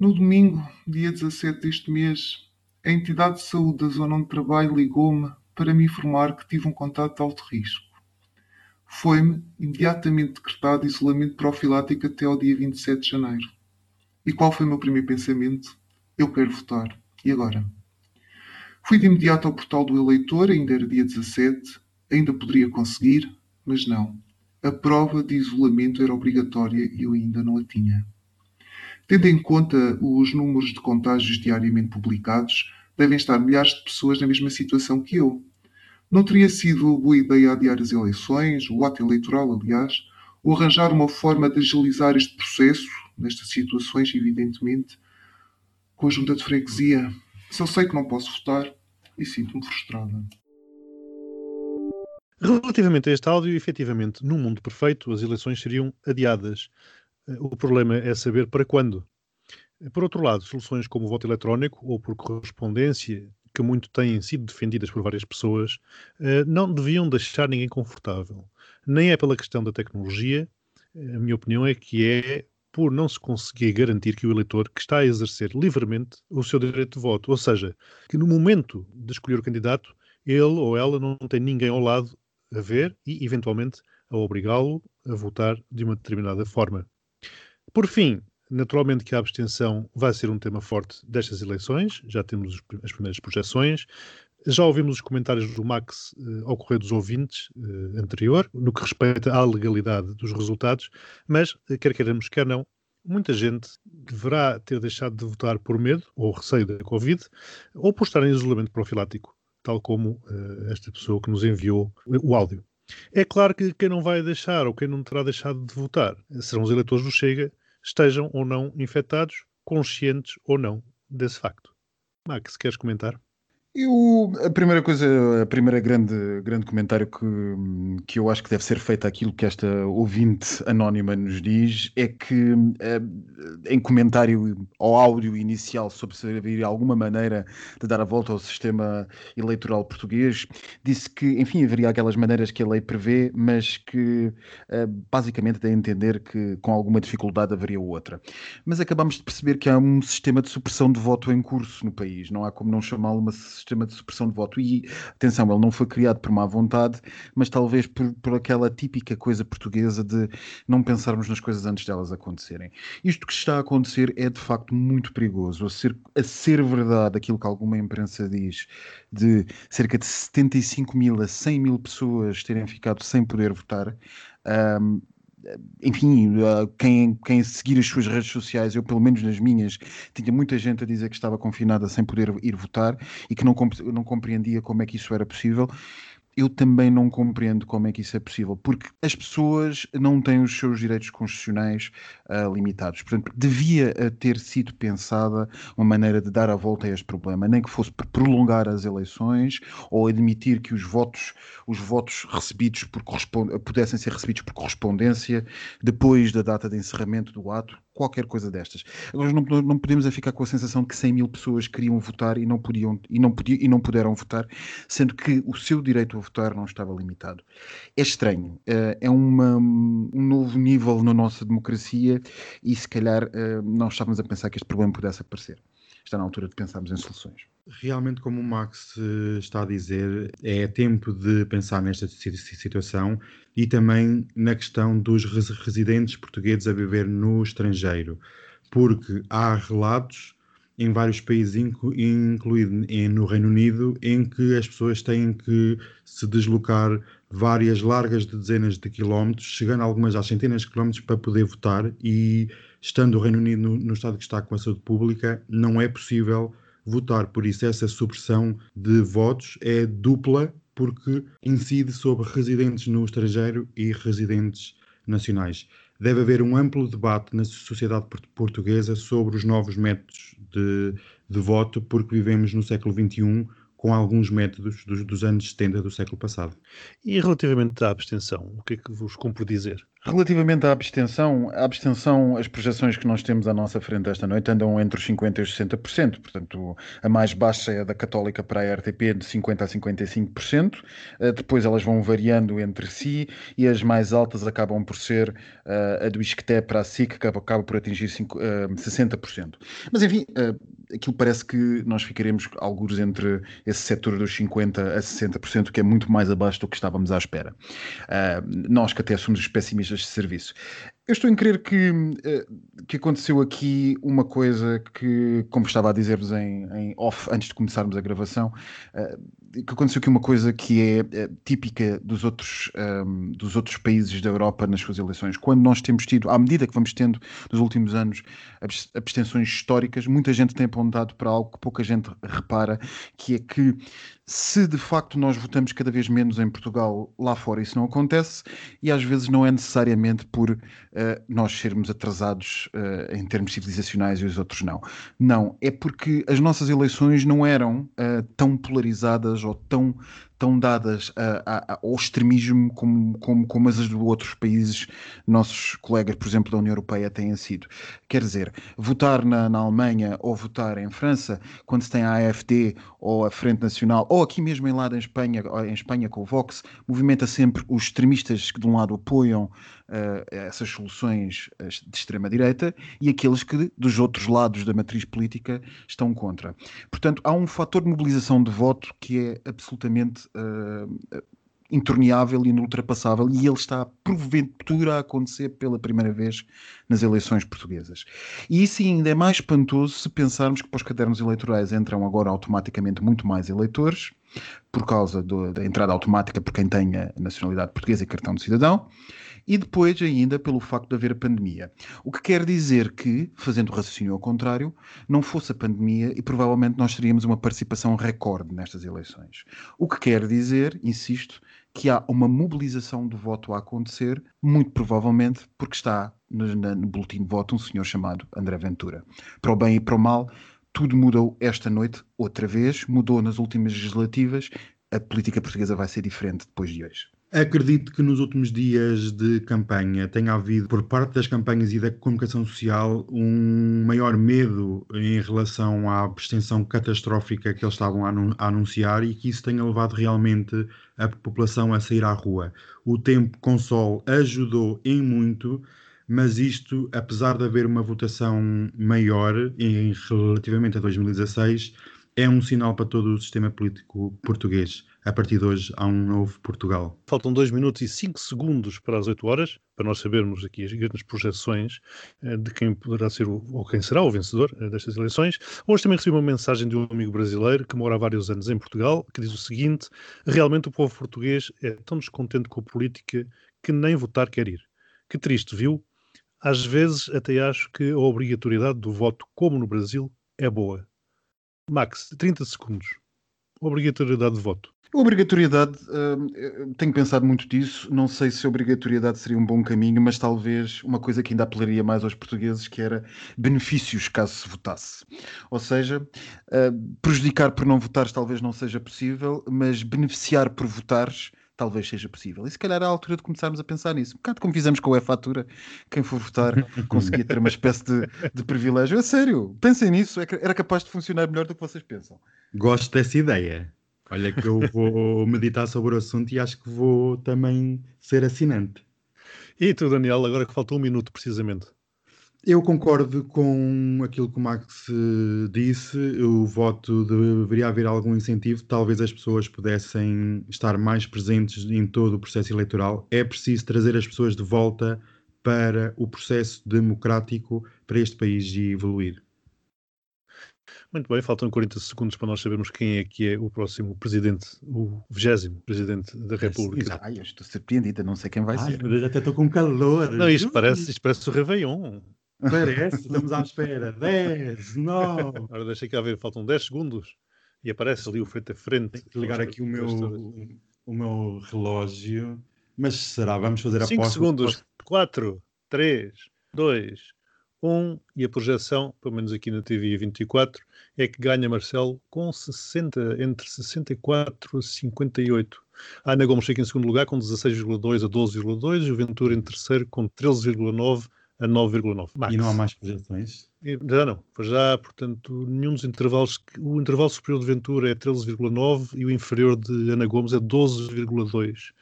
No domingo, dia 17 deste mês, a entidade de saúde da zona onde trabalho ligou-me para me informar que tive um contato de alto risco. Foi-me imediatamente decretado isolamento profilático até ao dia 27 de janeiro. E qual foi o meu primeiro pensamento? Eu quero votar. E agora? Fui de imediato ao portal do eleitor, ainda era dia 17, ainda poderia conseguir, mas não. A prova de isolamento era obrigatória e eu ainda não a tinha. Tendo em conta os números de contágios diariamente publicados, devem estar milhares de pessoas na mesma situação que eu. Não teria sido boa ideia adiar as eleições, o ato eleitoral, aliás, ou arranjar uma forma de agilizar este processo, nestas situações, evidentemente, com a junta de freguesia. Só sei que não posso votar e sinto-me frustrada. Relativamente a este áudio, efetivamente, num mundo perfeito, as eleições seriam adiadas. Eh, O problema é saber para quando. Eh, Por outro lado, soluções como o voto eletrónico ou por correspondência, que muito têm sido defendidas por várias pessoas, eh, não deviam deixar ninguém confortável. Nem é pela questão da tecnologia, a minha opinião é que é por não se conseguir garantir que o eleitor que está a exercer livremente o seu direito de voto, ou seja, que no momento de escolher o candidato, ele ou ela não tem ninguém ao lado a ver e, eventualmente, a obrigá-lo a votar de uma determinada forma. Por fim, naturalmente que a abstenção vai ser um tema forte destas eleições, já temos as primeiras projeções, já ouvimos os comentários do Max eh, ao correio dos ouvintes eh, anterior, no que respeita à legalidade dos resultados, mas, eh, quer queiramos, quer não, muita gente deverá ter deixado de votar por medo ou receio da Covid ou por estar em isolamento profilático, tal como esta pessoa que nos enviou o áudio. É claro que quem não vai deixar ou quem não terá deixado de votar serão os eleitores do Chega, estejam ou não infectados, conscientes ou não desse facto. Max, queres comentar? Eu, a primeira coisa, a primeira grande, grande comentário que, que eu acho que deve ser feito àquilo que esta ouvinte anónima nos diz é que, eh, em comentário ao áudio inicial sobre se haveria alguma maneira de dar a volta ao sistema eleitoral português, disse que, enfim, haveria aquelas maneiras que a lei prevê, mas que eh, basicamente dá a entender que com alguma dificuldade haveria outra. Mas acabamos de perceber que há um sistema de supressão de voto em curso no país, não há como não chamá-lo um sistema de supressão de voto. E, atenção, ele não foi criado por má vontade, mas talvez por, por aquela típica coisa portuguesa de não pensarmos nas coisas antes delas acontecerem. Isto que está a acontecer é de facto muito perigoso. A ser, a ser verdade aquilo que alguma imprensa diz, de cerca de 75 mil a 100 mil pessoas terem ficado sem poder votar. Um, enfim, uh, quem, quem seguir as suas redes sociais, eu pelo menos nas minhas, tinha muita gente a dizer que estava confinada sem poder ir votar e que não, não compreendia como é que isso era possível. Eu também não compreendo como é que isso é possível, porque as pessoas não têm os seus direitos constitucionais uh, limitados. Portanto, devia uh, ter sido pensada uma maneira de dar a volta a este problema, nem que fosse prolongar as eleições ou admitir que os votos, os votos recebidos por pudessem ser recebidos por correspondência depois da data de encerramento do ato, qualquer coisa destas. Agora não, não podemos é ficar com a sensação de que 100 mil pessoas queriam votar e não podiam e não podiam e não puderam votar, sendo que o seu direito a votar não estava limitado. É estranho, uh, é uma, um novo nível na nossa democracia e se calhar uh, não estávamos a pensar que este problema pudesse aparecer. Está na altura de pensarmos em soluções. Realmente, como o Max está a dizer, é tempo de pensar nesta situação e também na questão dos residentes portugueses a viver no estrangeiro, porque há relatos em vários países, incluído no Reino Unido, em que as pessoas têm que se deslocar várias largas de dezenas de quilómetros, chegando algumas às centenas de quilómetros para poder votar e estando o Reino Unido no, no estado que está com a saúde pública, não é possível votar. Por isso, essa supressão de votos é dupla, porque incide sobre residentes no estrangeiro e residentes nacionais deve haver um amplo debate na sociedade portuguesa sobre os novos métodos de, de voto, porque vivemos no século XXI com alguns métodos dos, dos, anos 70 do século passado. E relativamente à abstenção, o que é que vos cumpre dizer? Relativamente à abstenção, a abstenção, as projeções que nós temos à nossa frente esta noite andam entre os 50% e os 60%. Portanto, a mais baixa é a da Católica para a RTP, de 50% a 55%. Eh, depois elas vão variando entre si e as mais altas acabam por ser uh, a do Isqueté para a SIC, que acaba por atingir 5, uh, 60%. Mas, enfim, aquilo parece que nós ficaremos alguns entre esse setor dos 50% a 60%, que é muito mais abaixo do que estávamos à espera. nós, que até somos os pessimistas de serviço. Eu estou em crer que, eh, que aconteceu aqui uma coisa que, como estava a dizer-vos em, em, off antes de começarmos a gravação, eh, que aconteceu aqui uma coisa que é eh, típica dos outros, ehm, dos outros países da Europa nas suas eleições. Quando nós temos tido, à medida que vamos tendo nos últimos anos abstenções históricas, muita gente tem apontado para algo que pouca gente repara, que é que se de facto nós votamos cada vez menos em Portugal, lá fora isso não acontece e às vezes não é necessariamente por uh, nós sermos atrasados uh, em termos civilizacionais e os outros não. Não, é porque as nossas eleições não eram uh, tão polarizadas ou tão tão dadas a, a, ao extremismo como, como, como as de outros países, nossos colegas, por exemplo, da União Europeia, têm sido. Quer dizer, votar na, na Alemanha ou votar em França, quando se tem a AFD ou a Frente Nacional, ou aqui mesmo em lado em Espanha, em Espanha com o Vox, movimenta sempre os extremistas que de um lado apoiam uh, essas soluções eh, de extrema-direita e aqueles que dos outros lados da matriz política estão contra. Portanto, há um fator de mobilização de voto que é absolutamente uh, intorneável e inultrapassável e ele está porventura a acontecer pela primeira vez nas eleições portuguesas. E isso ainda é mais espantoso se pensarmos que para os cadernos eleitorais entram agora automaticamente muito mais eleitores por causa do, da entrada automática por quem tem a nacionalidade portuguesa e cartão de cidadão e depois ainda pelo facto de haver a pandemia. O que quer dizer que, fazendo o raciocínio ao contrário, não fosse a pandemia e provavelmente nós teríamos uma participação recorde nestas eleições. O que quer dizer, insisto, que há uma mobilização de voto a acontecer, muito provavelmente porque está no, no boletim de voto um senhor chamado André Ventura. Para o bem e para o mal, tudo mudou esta noite, outra vez, mudou nas últimas legislativas. A política portuguesa vai ser diferente depois de hoje. Acredito que nos últimos dias de campanha tenha havido, por parte das campanhas e da comunicação social, um maior medo em relação à abstenção catastrófica que eles estavam a anunciar e que isso tenha levado realmente a população a sair à rua. O tempo com sol ajudou em muito, mas isto, apesar de haver uma votação maior em, relativamente a 2016, é um sinal para todo o sistema político português a partir de hoje há um novo Portugal. Faltam 2 minutos e 5 segundos para as 8 horas, para nós sabermos aqui as grandes projeções eh, de quem poderá ser o, ou quem será o vencedor eh, destas eleições. Hoje também recebi uma mensagem de um amigo brasileiro que mora há vários anos em Portugal, que diz o seguinte: realmente o povo português é tão descontente com a política que nem votar quer ir. Que triste, viu? Às vezes até acho que a obrigatoriedade do voto, como no Brasil, é boa. Max, 30 segundos. Obrigatoriedade de voto. Obrigatoriedade, uh, tenho pensado muito disso. Não sei se a obrigatoriedade seria um bom caminho, mas talvez uma coisa que ainda apelaria mais aos portugueses, que era benefícios caso se votasse. Ou seja, uh, prejudicar por não votares talvez não seja possível, mas beneficiar por votares talvez seja possível. E se calhar é a altura de começarmos a pensar nisso. Um bocado como fizemos com a e-fatura, quem for votar conseguia ter uma espécie de, de privilégio. A sério, pensem nisso, é era capaz de funcionar melhor do que vocês pensam. Gosto dessa ideia. Olha que eu vou meditar sobre o assunto e acho que vou também ser assinante. E tu, Daniel, agora que falta um minuto precisamente. Eu concordo com aquilo que o Max disse. O voto deveria haver algum incentivo. Talvez as pessoas pudessem estar mais presentes em todo o processo eleitoral. É preciso trazer as pessoas de volta para o processo democrático para este país evoluir. Muito bem, faltam 40 segundos para nós sabermos quem é que é o próximo presidente, o vigésimo presidente da República. Ai, eu estou surpreendida, não sei quem vai Ai, ser. mas até estou com calor. Não, isto parece, isto parece o Réveillon. Parece, estamos à espera. 10, 9. Agora deixa cá ver, faltam 10 segundos e aparece ali o frente a frente. Tenho que ligar aqui o meu, o meu relógio. Mas será? Vamos fazer a 5 aposta. segundos. 4, 3, 2, 1 e a projeção, pelo menos aqui na TV 24, é que ganha Marcelo com 60, entre 64 e 58. A Ana Gomes fica em segundo lugar com 16,2 a 12,2 e o Ventura em terceiro com 13,9 a 9,9. Max. E não há mais projeções? Já não, já, portanto, nenhum dos intervalos. O intervalo superior de Ventura é 13,9 e o inferior de Ana Gomes é 12,2.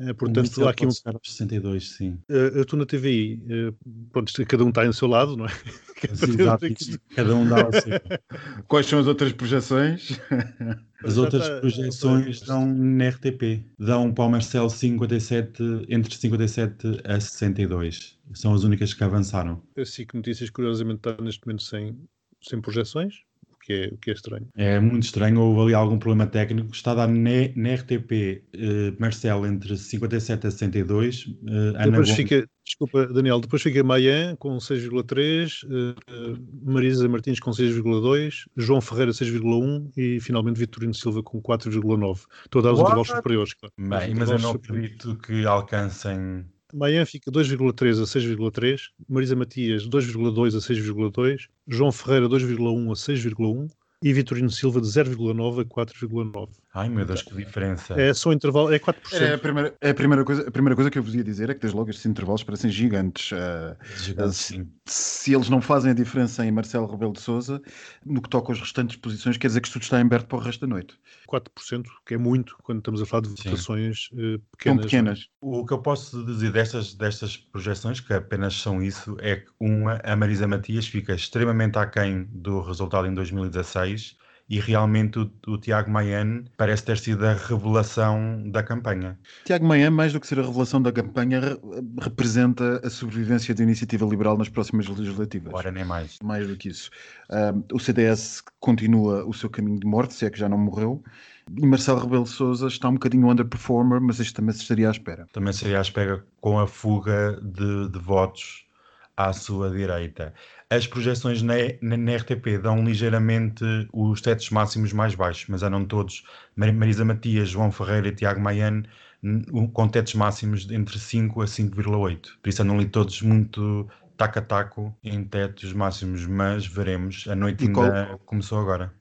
Eh, Portanto, há aqui um, pode chegar aos 62, sim. eh, eu estou na TVI, eh, pronto, isto- cada um está em seu lado, não é? Exato, cada um dá o seu. Quais são as outras projeções? As outras projeções dão na RTP. Dão para o Marcelo 57, entre 57 a 62. São as únicas que avançaram. A SIC Notícias, curiosamente, está neste momento sem, sem projeções, que, é, o que é estranho. É muito estranho, houve ali algum problema técnico. Está a dar na, na RTP eh, Marcelo entre 57 a 62. eh, Ana depois Gomes- fica, desculpa, Daniel, depois fica Mayan com 6,3, eh, eh, Marisa Martins com 6,2, João Ferreira 6,1 e finalmente Vitorino Silva com 4,9. Estou a dar os intervalos superiores, claro. Bem, mas eu não acredito que alcancem. Mayan fica 2,3 a 6,3, Marisa Matias 2,2 a 6,2, João Ferreira 2,1 a 6,1 e Vitorino Silva de 0,9 a 4,9. Ai meu Deus, que diferença. É só intervalo, é 4%. É a, primeira, é a, primeira coisa, a primeira coisa que eu vos ia dizer é que desde logo estes intervalos parecem gigantes. Ah, Gigante, se, se eles não fazem a diferença em Marcelo Rebelo de Souza, no que toca aos restantes posições, quer dizer que isto está em aberto para o resto da noite. 4%, que é muito quando estamos a falar de votações São pequenas. pequenas. O que eu posso dizer destas, destas projeções, que apenas são isso, é que uma, a Marisa Matias fica extremamente aquém do resultado em 2016 e realmente o, o Tiago Mayan parece ter sido a revelação da campanha. Tiago Maia, mais do que ser a revelação da campanha, re- representa a sobrevivência da iniciativa liberal nas próximas legislativas. Ora, nem mais. Mais do que isso. Ah, o CDS continua o seu caminho de morte, se é que já não morreu. E Marcelo Rebelo Souza está um bocadinho underperformer, mas isto também se estaria à espera. Também seria à espera com a fuga de, de votos à sua direita. As projeções na, na, na RTP dão ligeiramente os tetos máximos mais baixos, mas eram todos Mar- Marisa Matias, João Ferreira e Tiago Maian n- um- com tetos máximos entre 5 a 5,8. Por isso andam ali todos muito taco a taco em tetos máximos, mas veremos. A noite E qual- ainda começou agora.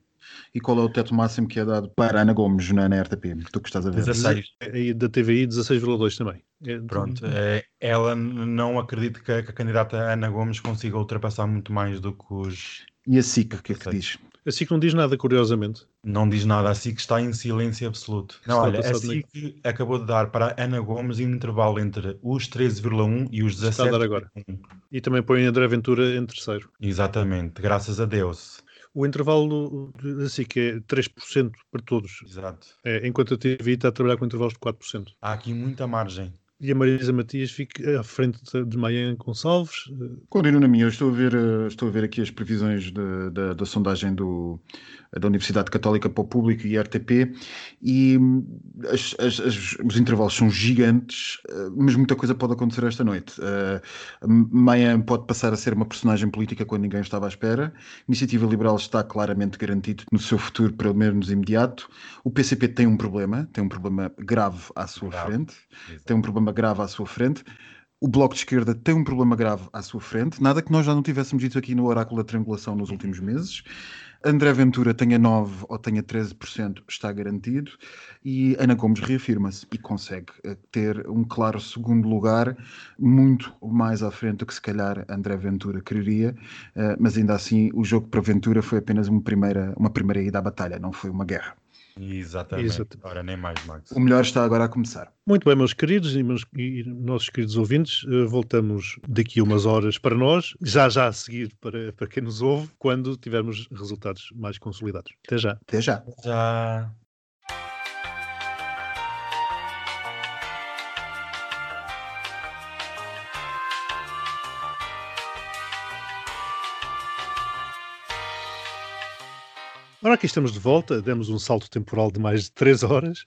E qual é o teto máximo que é dado para Ana Gomes na, na RTP? Tu que estás a ver? 16. E da TVI 16,2 também. É, Pronto, eh, ela n- não acredita que a, que a candidata Ana Gomes consiga ultrapassar muito mais do que os. E a SIC, o que é que diz? Assim que não diz nada, curiosamente. Não diz nada, a SIC está em silêncio absoluto. Não, Está olha, a SIC acabou de dar para Ana Gomes um intervalo entre os 13,1 e os Está a dar 17,1. agora. E também põe André Ventura em terceiro. Exatamente, graças a Deus. O intervalo assim que é 3% para todos, Exato. É, enquanto a TVI está a trabalhar com intervalos de 4%. Há aqui muita margem. E a Marisa Matias fica à frente de- de Maia Gonçalves. Continuo na minha, eu estou a ver, eh, estou a ver aqui as previsões de- da, da sondagem do, da Universidade Católica para o Público e RTP e hum, as- as- as- os intervalos são gigantes, eh, mas muita coisa pode acontecer esta noite. Eh, Maia pode passar a ser uma personagem política quando ninguém estava à espera. A Iniciativa Liberal está claramente garantido no seu futuro, pelo menos imediato. O PCP tem um problema, tem um problema grave à sua Grave. frente, tem um problema grave à sua frente. O Bloco de Esquerda tem um problema grave à sua frente, nada que nós já não tivéssemos dito aqui no Oráculo da Triangulação nos últimos meses. André Ventura tenha 9 ou tenha 13% está garantido e Ana Gomes reafirma-se e consegue eh, ter um claro segundo lugar, muito mais à frente do que se calhar André Ventura quereria, eh, mas ainda assim o jogo para Ventura foi apenas uma primeira, uma primeira ida à batalha, não foi uma guerra. Exatamente. Exatamente. Ora, nem mais, Max. O melhor está agora a começar. Muito bem, meus queridos e, meus, e nossos queridos ouvintes, eh, voltamos daqui a umas horas para nós, já já a seguir para, para quem nos ouve, quando tivermos resultados mais consolidados. Até já. Até já. Já. Ora, aqui estamos de volta, demos um salto temporal de mais de 3 horas,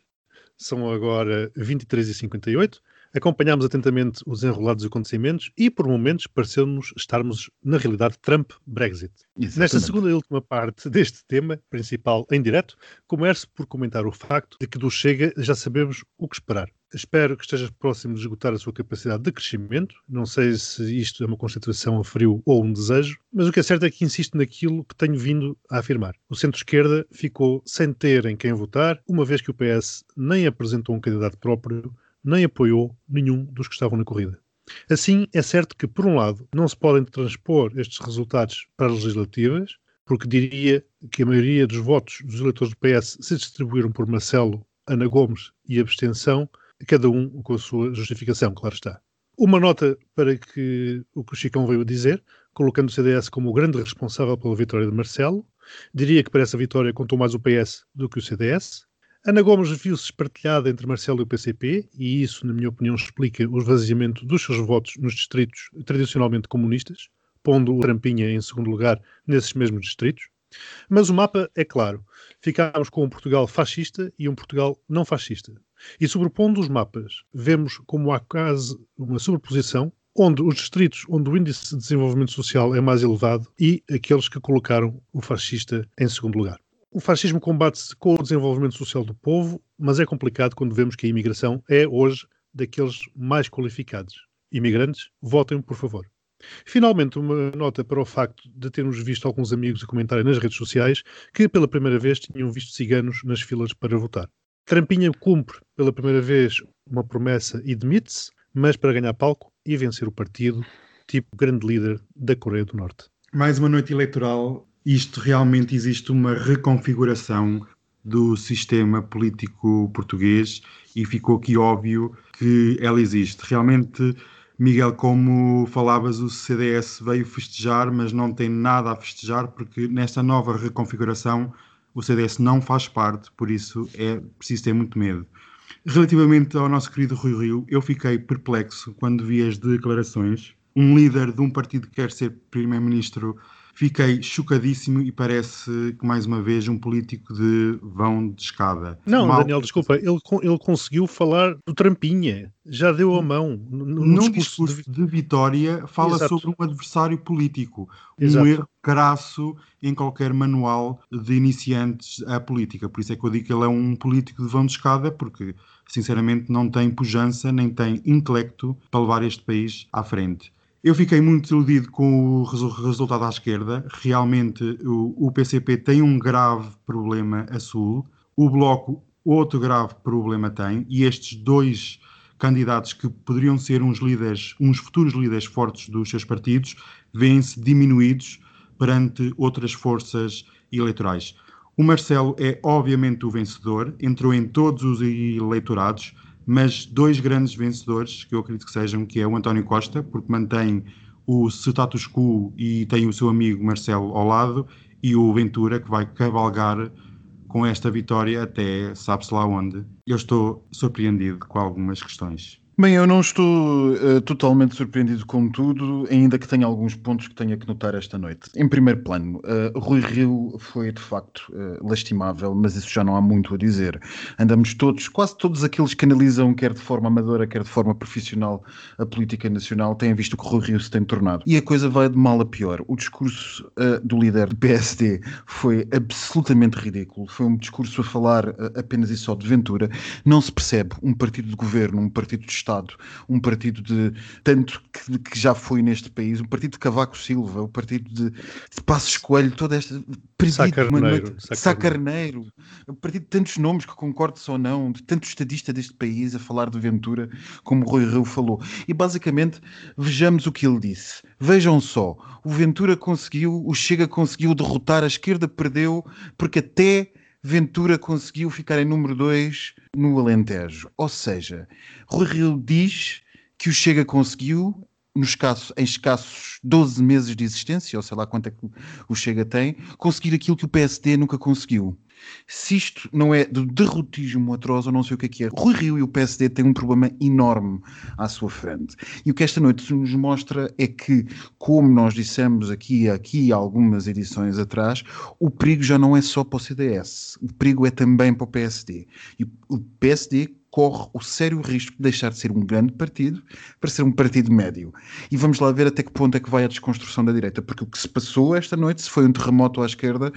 são agora 23h58. Acompanhámos atentamente os enrolados acontecimentos e, por momentos, pareceu-nos estarmos, na realidade, Trump-Brexit. Nesta segunda e última parte deste tema, principal em direto, começo por comentar o facto de que do Chega já sabemos o que esperar. Espero que esteja próximo de esgotar a sua capacidade de crescimento. Não sei se isto é uma concentração a frio ou um desejo, mas o que é certo é que insisto naquilo que tenho vindo a afirmar. O centro-esquerda ficou sem ter em quem votar, uma vez que o PS nem apresentou um candidato próprio, nem apoiou nenhum dos que estavam na corrida. Assim, é certo que, por um lado, não se podem transpor estes resultados para as legislativas, porque diria que a maioria dos votos dos eleitores do PS se distribuíram por Marcelo, Ana Gomes e abstenção, cada um com a sua justificação, claro está. Uma nota para que o que o Chicão veio dizer, colocando o CDS como o grande responsável pela vitória de Marcelo, diria que para essa vitória contou mais o PS do que o CDS. Ana Gomes viu-se espartilhada entre Marcelo e o PCP, e isso, na minha opinião, explica o esvaziamento dos seus votos nos distritos tradicionalmente comunistas, pondo o Trampinha em segundo lugar nesses mesmos distritos. Mas o mapa é claro. Ficámos com um Portugal fascista e um Portugal não fascista. E sobrepondo os mapas, vemos como há quase uma sobreposição onde os distritos onde o índice de desenvolvimento social é mais elevado e aqueles que colocaram o fascista em segundo lugar. O fascismo combate-se com o desenvolvimento social do povo, mas é complicado quando vemos que a imigração é hoje daqueles mais qualificados. Imigrantes, votem, por favor. Finalmente, uma nota para o facto de termos visto alguns amigos a comentarem nas redes sociais que, pela primeira vez, tinham visto ciganos nas filas para votar. Trampinha cumpre, pela primeira vez, uma promessa e demite-se, mas para ganhar palco e vencer o partido, tipo grande líder da Coreia do Norte. Mais uma noite eleitoral. Isto realmente existe uma reconfiguração do sistema político português e ficou aqui óbvio que ela existe. Realmente, Miguel, como falavas, o CDS veio festejar, mas não tem nada a festejar, porque nesta nova reconfiguração o CDS não faz parte, por isso é preciso ter muito medo. Relativamente ao nosso querido Rui Rio, eu fiquei perplexo quando vi as declarações. Um líder de um partido que quer ser primeiro-ministro fiquei chocadíssimo e parece que, mais uma vez, um político de vão de escada. Não, Mal- Daniel, desculpa, ele, ele conseguiu falar do Trampinha, já deu a mão. No, no Num discurso discurso de- de vitória, fala Exato. sobre um adversário político. Exato. Um erro crasso em qualquer manual de iniciantes à política. Por isso é que eu digo que ele é um político de vão de escada, porque, sinceramente, não tem pujança nem tem intelecto para levar este país à frente. Eu fiquei muito iludido com o resu- resultado à esquerda. Realmente, o, o PCP tem um grave problema a sul. O Bloco, outro grave problema tem. E estes dois candidatos que poderiam ser uns líderes, uns futuros líderes fortes dos seus partidos, vêm-se diminuídos perante outras forças eleitorais. O Marcelo é obviamente o vencedor, entrou em todos os eleitorados, mas dois grandes vencedores, que eu acredito que sejam, que é o António Costa, porque mantém o status quo e tem o seu amigo Marcelo ao lado, e o Ventura, que vai cavalgar com esta vitória até sabe-se lá onde. Eu estou surpreendido com algumas questões. Bem, eu não estou eh, totalmente surpreendido com tudo, ainda que tenha alguns pontos que tenha que notar esta noite. Em primeiro plano, eh, Rui Rio foi de facto eh, lastimável, mas isso já não há muito a dizer. Andamos todos, quase todos aqueles que analisam, quer de forma amadora, quer de forma profissional, a política nacional, têm visto que Rui Rio se tem tornado. E a coisa vai de mal a pior. O discurso do líder do PSD foi absolutamente ridículo. Foi um discurso a falar apenas e só de Ventura. Não se percebe um partido de governo, um partido de Estado, um partido de tanto que, que já foi neste país, um partido de Cavaco Silva, o partido de, de Passos Coelho, toda esta perdido Sá Carneiro, Sá Carneiro, um partido de tantos nomes que concordes ou não, de tanto estadista deste país a falar de Ventura, como o Rui Rio falou. E basicamente, vejamos o que ele disse. Vejam só, o Ventura conseguiu, o Chega conseguiu derrotar, a esquerda perdeu, porque até Ventura conseguiu ficar em número 2 no Alentejo. Ou seja, Rui Rio diz que o Chega conseguiu, em escassos 12 meses de existência, ou sei lá quanto é que o Chega tem, conseguir aquilo que o PSD nunca conseguiu. Se isto não é de derrotismo atroz, ou não sei o que é que é, Rui Rio e o PSD têm um problema enorme à sua frente. E o que esta noite nos mostra é que, como nós dissemos aqui, aqui algumas edições atrás, o perigo já não é só para o CDS, o perigo é também para o PSD. E o PSD corre o sério risco de deixar de ser um grande partido para ser um partido médio. E vamos lá ver até que ponto é que vai a desconstrução da direita, porque o que se passou esta noite, se foi um terremoto à esquerda,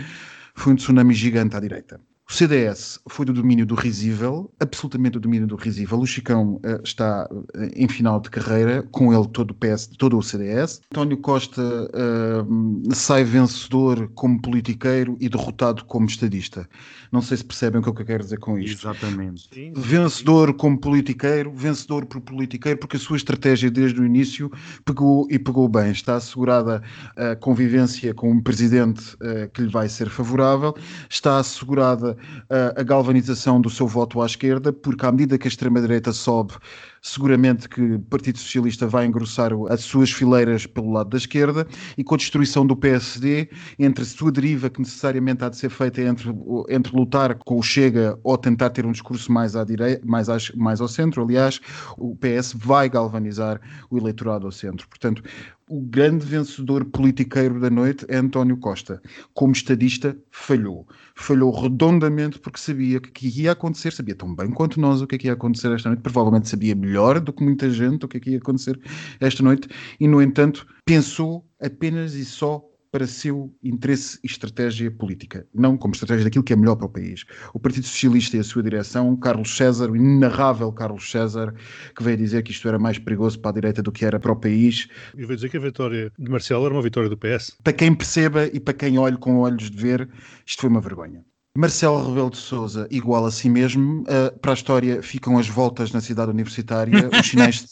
foi um tsunami gigante à direita. O CDS foi do domínio do risível, absolutamente do domínio do risível. O Chicão uh, está uh, em final de carreira, com ele todo o PS, todo o CDS. António Costa uh, sai vencedor como politiqueiro e derrotado como estadista. Não sei se percebem o que eu quero dizer com isto. Exatamente. Sim, vencedor como politiqueiro, vencedor por politiqueiro, porque a sua estratégia desde o início pegou e pegou bem. Está assegurada a convivência com um presidente que lhe vai ser favorável, está assegurada a, galvanização do seu voto à esquerda, porque à medida que a extrema-direita sobe, seguramente que o Partido Socialista vai engrossar as suas fileiras pelo lado da esquerda e com a destruição do PSD, entre a sua deriva que necessariamente há de ser feita entre, entre lutar com o Chega ou tentar ter um discurso mais, à direita, mais, mais ao centro, aliás, o PS vai galvanizar o eleitorado ao centro. Portanto, o grande vencedor politiqueiro da noite é António Costa. Como estadista, falhou. Falhou redondamente porque sabia o que ia acontecer, sabia tão bem quanto nós o que ia acontecer esta noite, provavelmente sabia melhor do que muita gente o que ia acontecer esta noite, e no entanto pensou apenas e só para seu interesse e estratégia política, não como estratégia daquilo que é melhor para o país. O Partido Socialista e a sua direção, Carlos César, o inenarrável Carlos César, que veio dizer que isto era mais perigoso para a direita do que era para o país. E veio dizer que a vitória de Marcelo era uma vitória do PS. Para quem perceba e para quem olhe com olhos de ver, isto foi uma vergonha. Marcelo Rebelo de Souza igual a si mesmo. Uh, para a história ficam as voltas na cidade universitária, os sinais, de,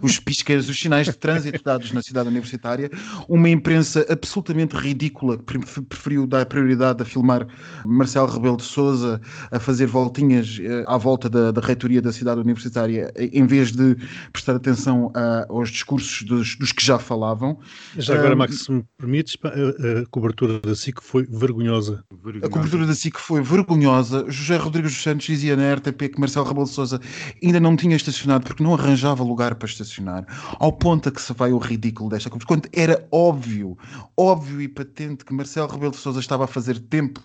os piscas, os sinais de trânsito dados na cidade universitária. Uma imprensa absolutamente ridícula que preferiu dar prioridade a filmar Marcelo Rebelo de Souza a fazer voltinhas uh, à volta da, da, reitoria da cidade universitária, em vez de prestar atenção uh, aos discursos dos, dos, que já falavam. Já agora, Max, se me permites, a, a cobertura da SIC foi vergonhosa. vergonhosa. A cobertura da SIC que foi vergonhosa. José Rodrigues dos Santos dizia na RTP que Marcelo Rebelo de Sousa ainda não tinha estacionado porque não arranjava lugar para estacionar. Ao ponto a que se vai o ridículo desta coisa. Quando era óbvio, óbvio e patente que Marcelo Rebelo de Sousa estava a fazer tempo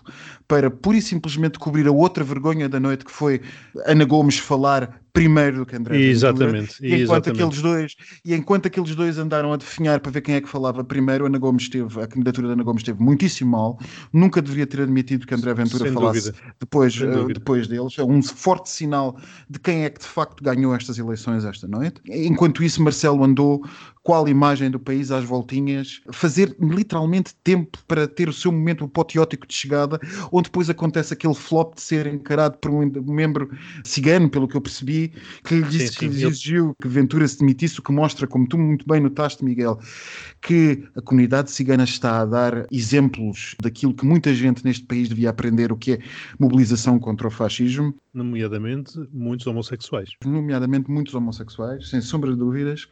para pura e simplesmente cobrir a outra vergonha da noite que foi Ana Gomes falar primeiro do que André Exatamente. E enquanto, exatamente. Aqueles dois, e enquanto aqueles dois andaram a definhar para ver quem é que falava primeiro, Ana Gomes teve, a candidatura de Ana Gomes esteve muitíssimo mal. Nunca deveria ter admitido que André Ventura Sem falasse depois, uh, depois deles. É um forte sinal de quem é que de facto ganhou estas eleições esta noite. Enquanto isso, Marcelo andou qual imagem do país às voltinhas, fazer literalmente tempo para ter o seu momento apoteótico de chegada, onde depois acontece aquele flop de ser encarado por um membro cigano, pelo que eu percebi, que lhe disse sim, sim, que lhe exigiu que Ventura se demitisse, o que mostra, como tu muito bem notaste, Miguel, que a comunidade cigana está a dar exemplos daquilo que muita gente neste país devia aprender, o que é mobilização contra o fascismo. Nomeadamente muitos homossexuais. Nomeadamente muitos homossexuais, sem sombra de dúvidas,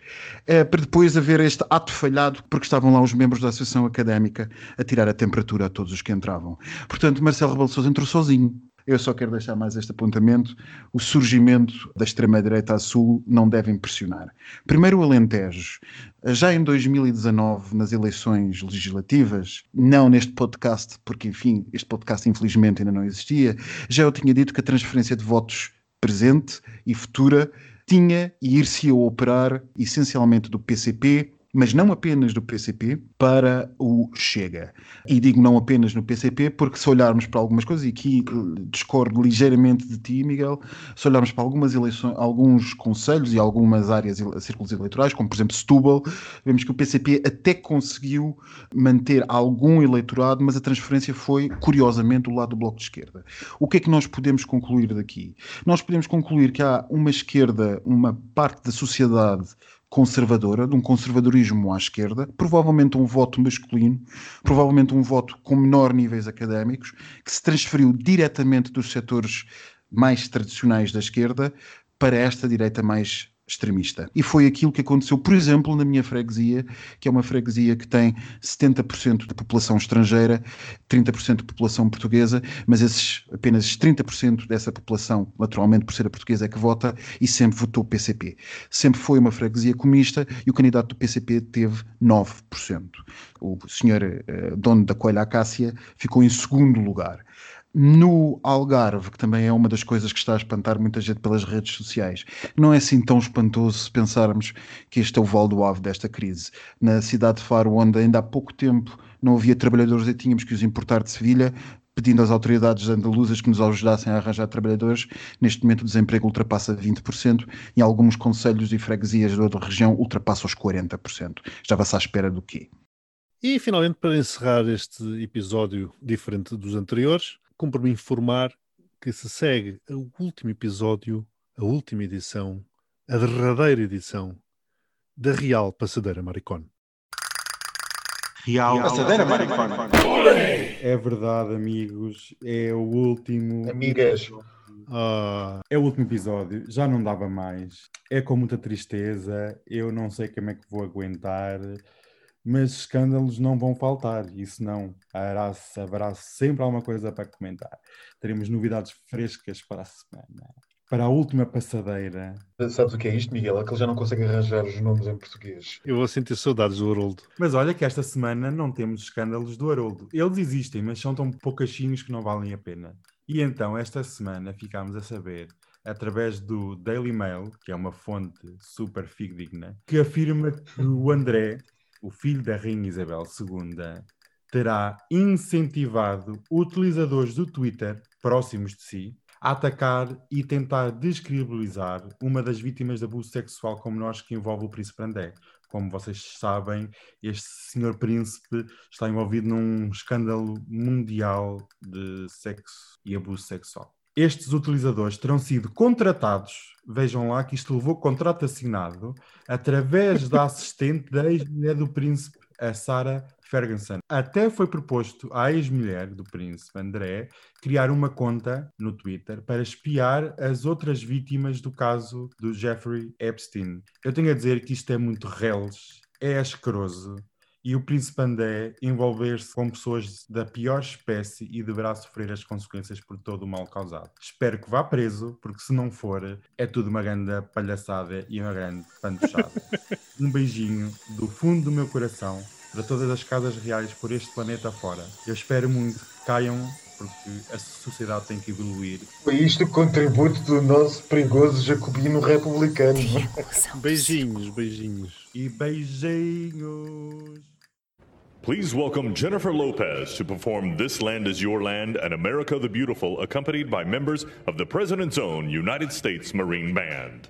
é, para depois haver este ato falhado, porque estavam lá os membros da Associação Académica a tirar a temperatura a todos os que entravam. Portanto, Marcelo Rebelo de Sousa entrou sozinho. Eu só quero deixar mais este apontamento. O surgimento da extrema-direita a sul não deve impressionar. Primeiro o Alentejo. Já em 2019, nas eleições legislativas, não neste podcast, porque enfim, este podcast infelizmente ainda não existia, já eu tinha dito que a transferência de votos presente e futura tinha e ir-se a operar essencialmente do PCP mas não apenas do PCP, para o Chega. E digo não apenas no PCP, porque se olharmos para algumas coisas, e aqui eh, discordo ligeiramente de ti, Miguel, se olharmos para algumas eleições, alguns conselhos e algumas áreas, círculos eleitorais, como por exemplo Setúbal, vemos que o PCP até conseguiu manter algum eleitorado, mas a transferência foi, curiosamente, do lado do Bloco de Esquerda. O que é que nós podemos concluir daqui? Nós podemos concluir que há uma esquerda, uma parte da sociedade conservadora, de um conservadorismo à esquerda, provavelmente um voto masculino, provavelmente um voto com menor níveis académicos, que se transferiu diretamente dos setores mais tradicionais da esquerda para esta direita mais extremista. E foi aquilo que aconteceu, por exemplo, na minha freguesia, que é uma freguesia que tem 70% de população estrangeira, 30% de população portuguesa, mas esses apenas 30% dessa população, naturalmente por ser a portuguesa, é que vota e sempre votou PCP. Sempre foi uma freguesia comunista e o candidato do PCP teve 9%. O senhor eh, dono da Coelha Acácia ficou em segundo lugar no Algarve, que também é uma das coisas que está a espantar muita gente pelas redes sociais, não é assim tão espantoso se pensarmos que este é o val do ave desta crise. Na cidade de Faro, onde ainda há pouco tempo não havia trabalhadores e tínhamos que os importar de Sevilha, pedindo às autoridades andaluzas que nos ajudassem a arranjar trabalhadores, neste momento o desemprego ultrapassa 20%, e em alguns conselhos e freguesias da outra região ultrapassa os 40%. Estava-se à espera do quê? E finalmente, para encerrar este episódio diferente dos anteriores, cumpre-me informar que se segue o último episódio, a última edição, a derradeira edição da Real Passadeira Maricón. Real Passadeira Maricón. É verdade, amigos. É o último. Amigas. Ah, é o último episódio. Já não dava mais. É com muita tristeza. Eu não sei como é que vou aguentar mas escândalos não vão faltar, isso não. Haverá, haverá sempre alguma coisa para comentar. Teremos novidades frescas para a semana. Para a última passadeira. Sabes o que é isto, Miguel? É que ele já não consegue arranjar os nomes em português. Eu vou sentir saudades do Haroldo. Mas olha que esta semana não temos escândalos do Haroldo. Eles existem, mas são tão poucachinhos que não valem a pena. E então, esta semana, ficámos a saber através do Daily Mail, que é uma fonte super fidedigna, que afirma que o André o filho da Rainha Isabel II, terá incentivado utilizadores do Twitter próximos de si a atacar e tentar descredibilizar uma das vítimas de abuso sexual como nós que envolve o príncipe André. Como vocês sabem, este senhor príncipe está envolvido num escândalo mundial de sexo e abuso sexual. Estes utilizadores terão sido contratados, vejam lá que isto levou contrato assinado, através da assistente da ex-mulher do príncipe, a Sarah Ferguson. Até foi proposto à ex-mulher do príncipe André criar uma conta no Twitter para espiar as outras vítimas do caso do Jeffrey Epstein. Eu tenho a dizer que isto é muito reles, é asqueroso e o príncipe Andé envolver-se com pessoas da pior espécie e deverá sofrer as consequências por todo o mal causado. Espero que vá preso, porque se não for, é tudo uma grande palhaçada e uma grande pantochada. um beijinho do fundo do meu coração para todas as casas reais por este planeta fora. Eu espero muito que caiam porque a sociedade tem que evoluir. Foi isto o contributo do nosso perigoso jacobino republicano. beijinhos, beijinhos. E beijinhos. Please welcome Jennifer Lopez to perform This Land Is Your Land and America the Beautiful, accompanied by members of the President's Own United States Marine Band.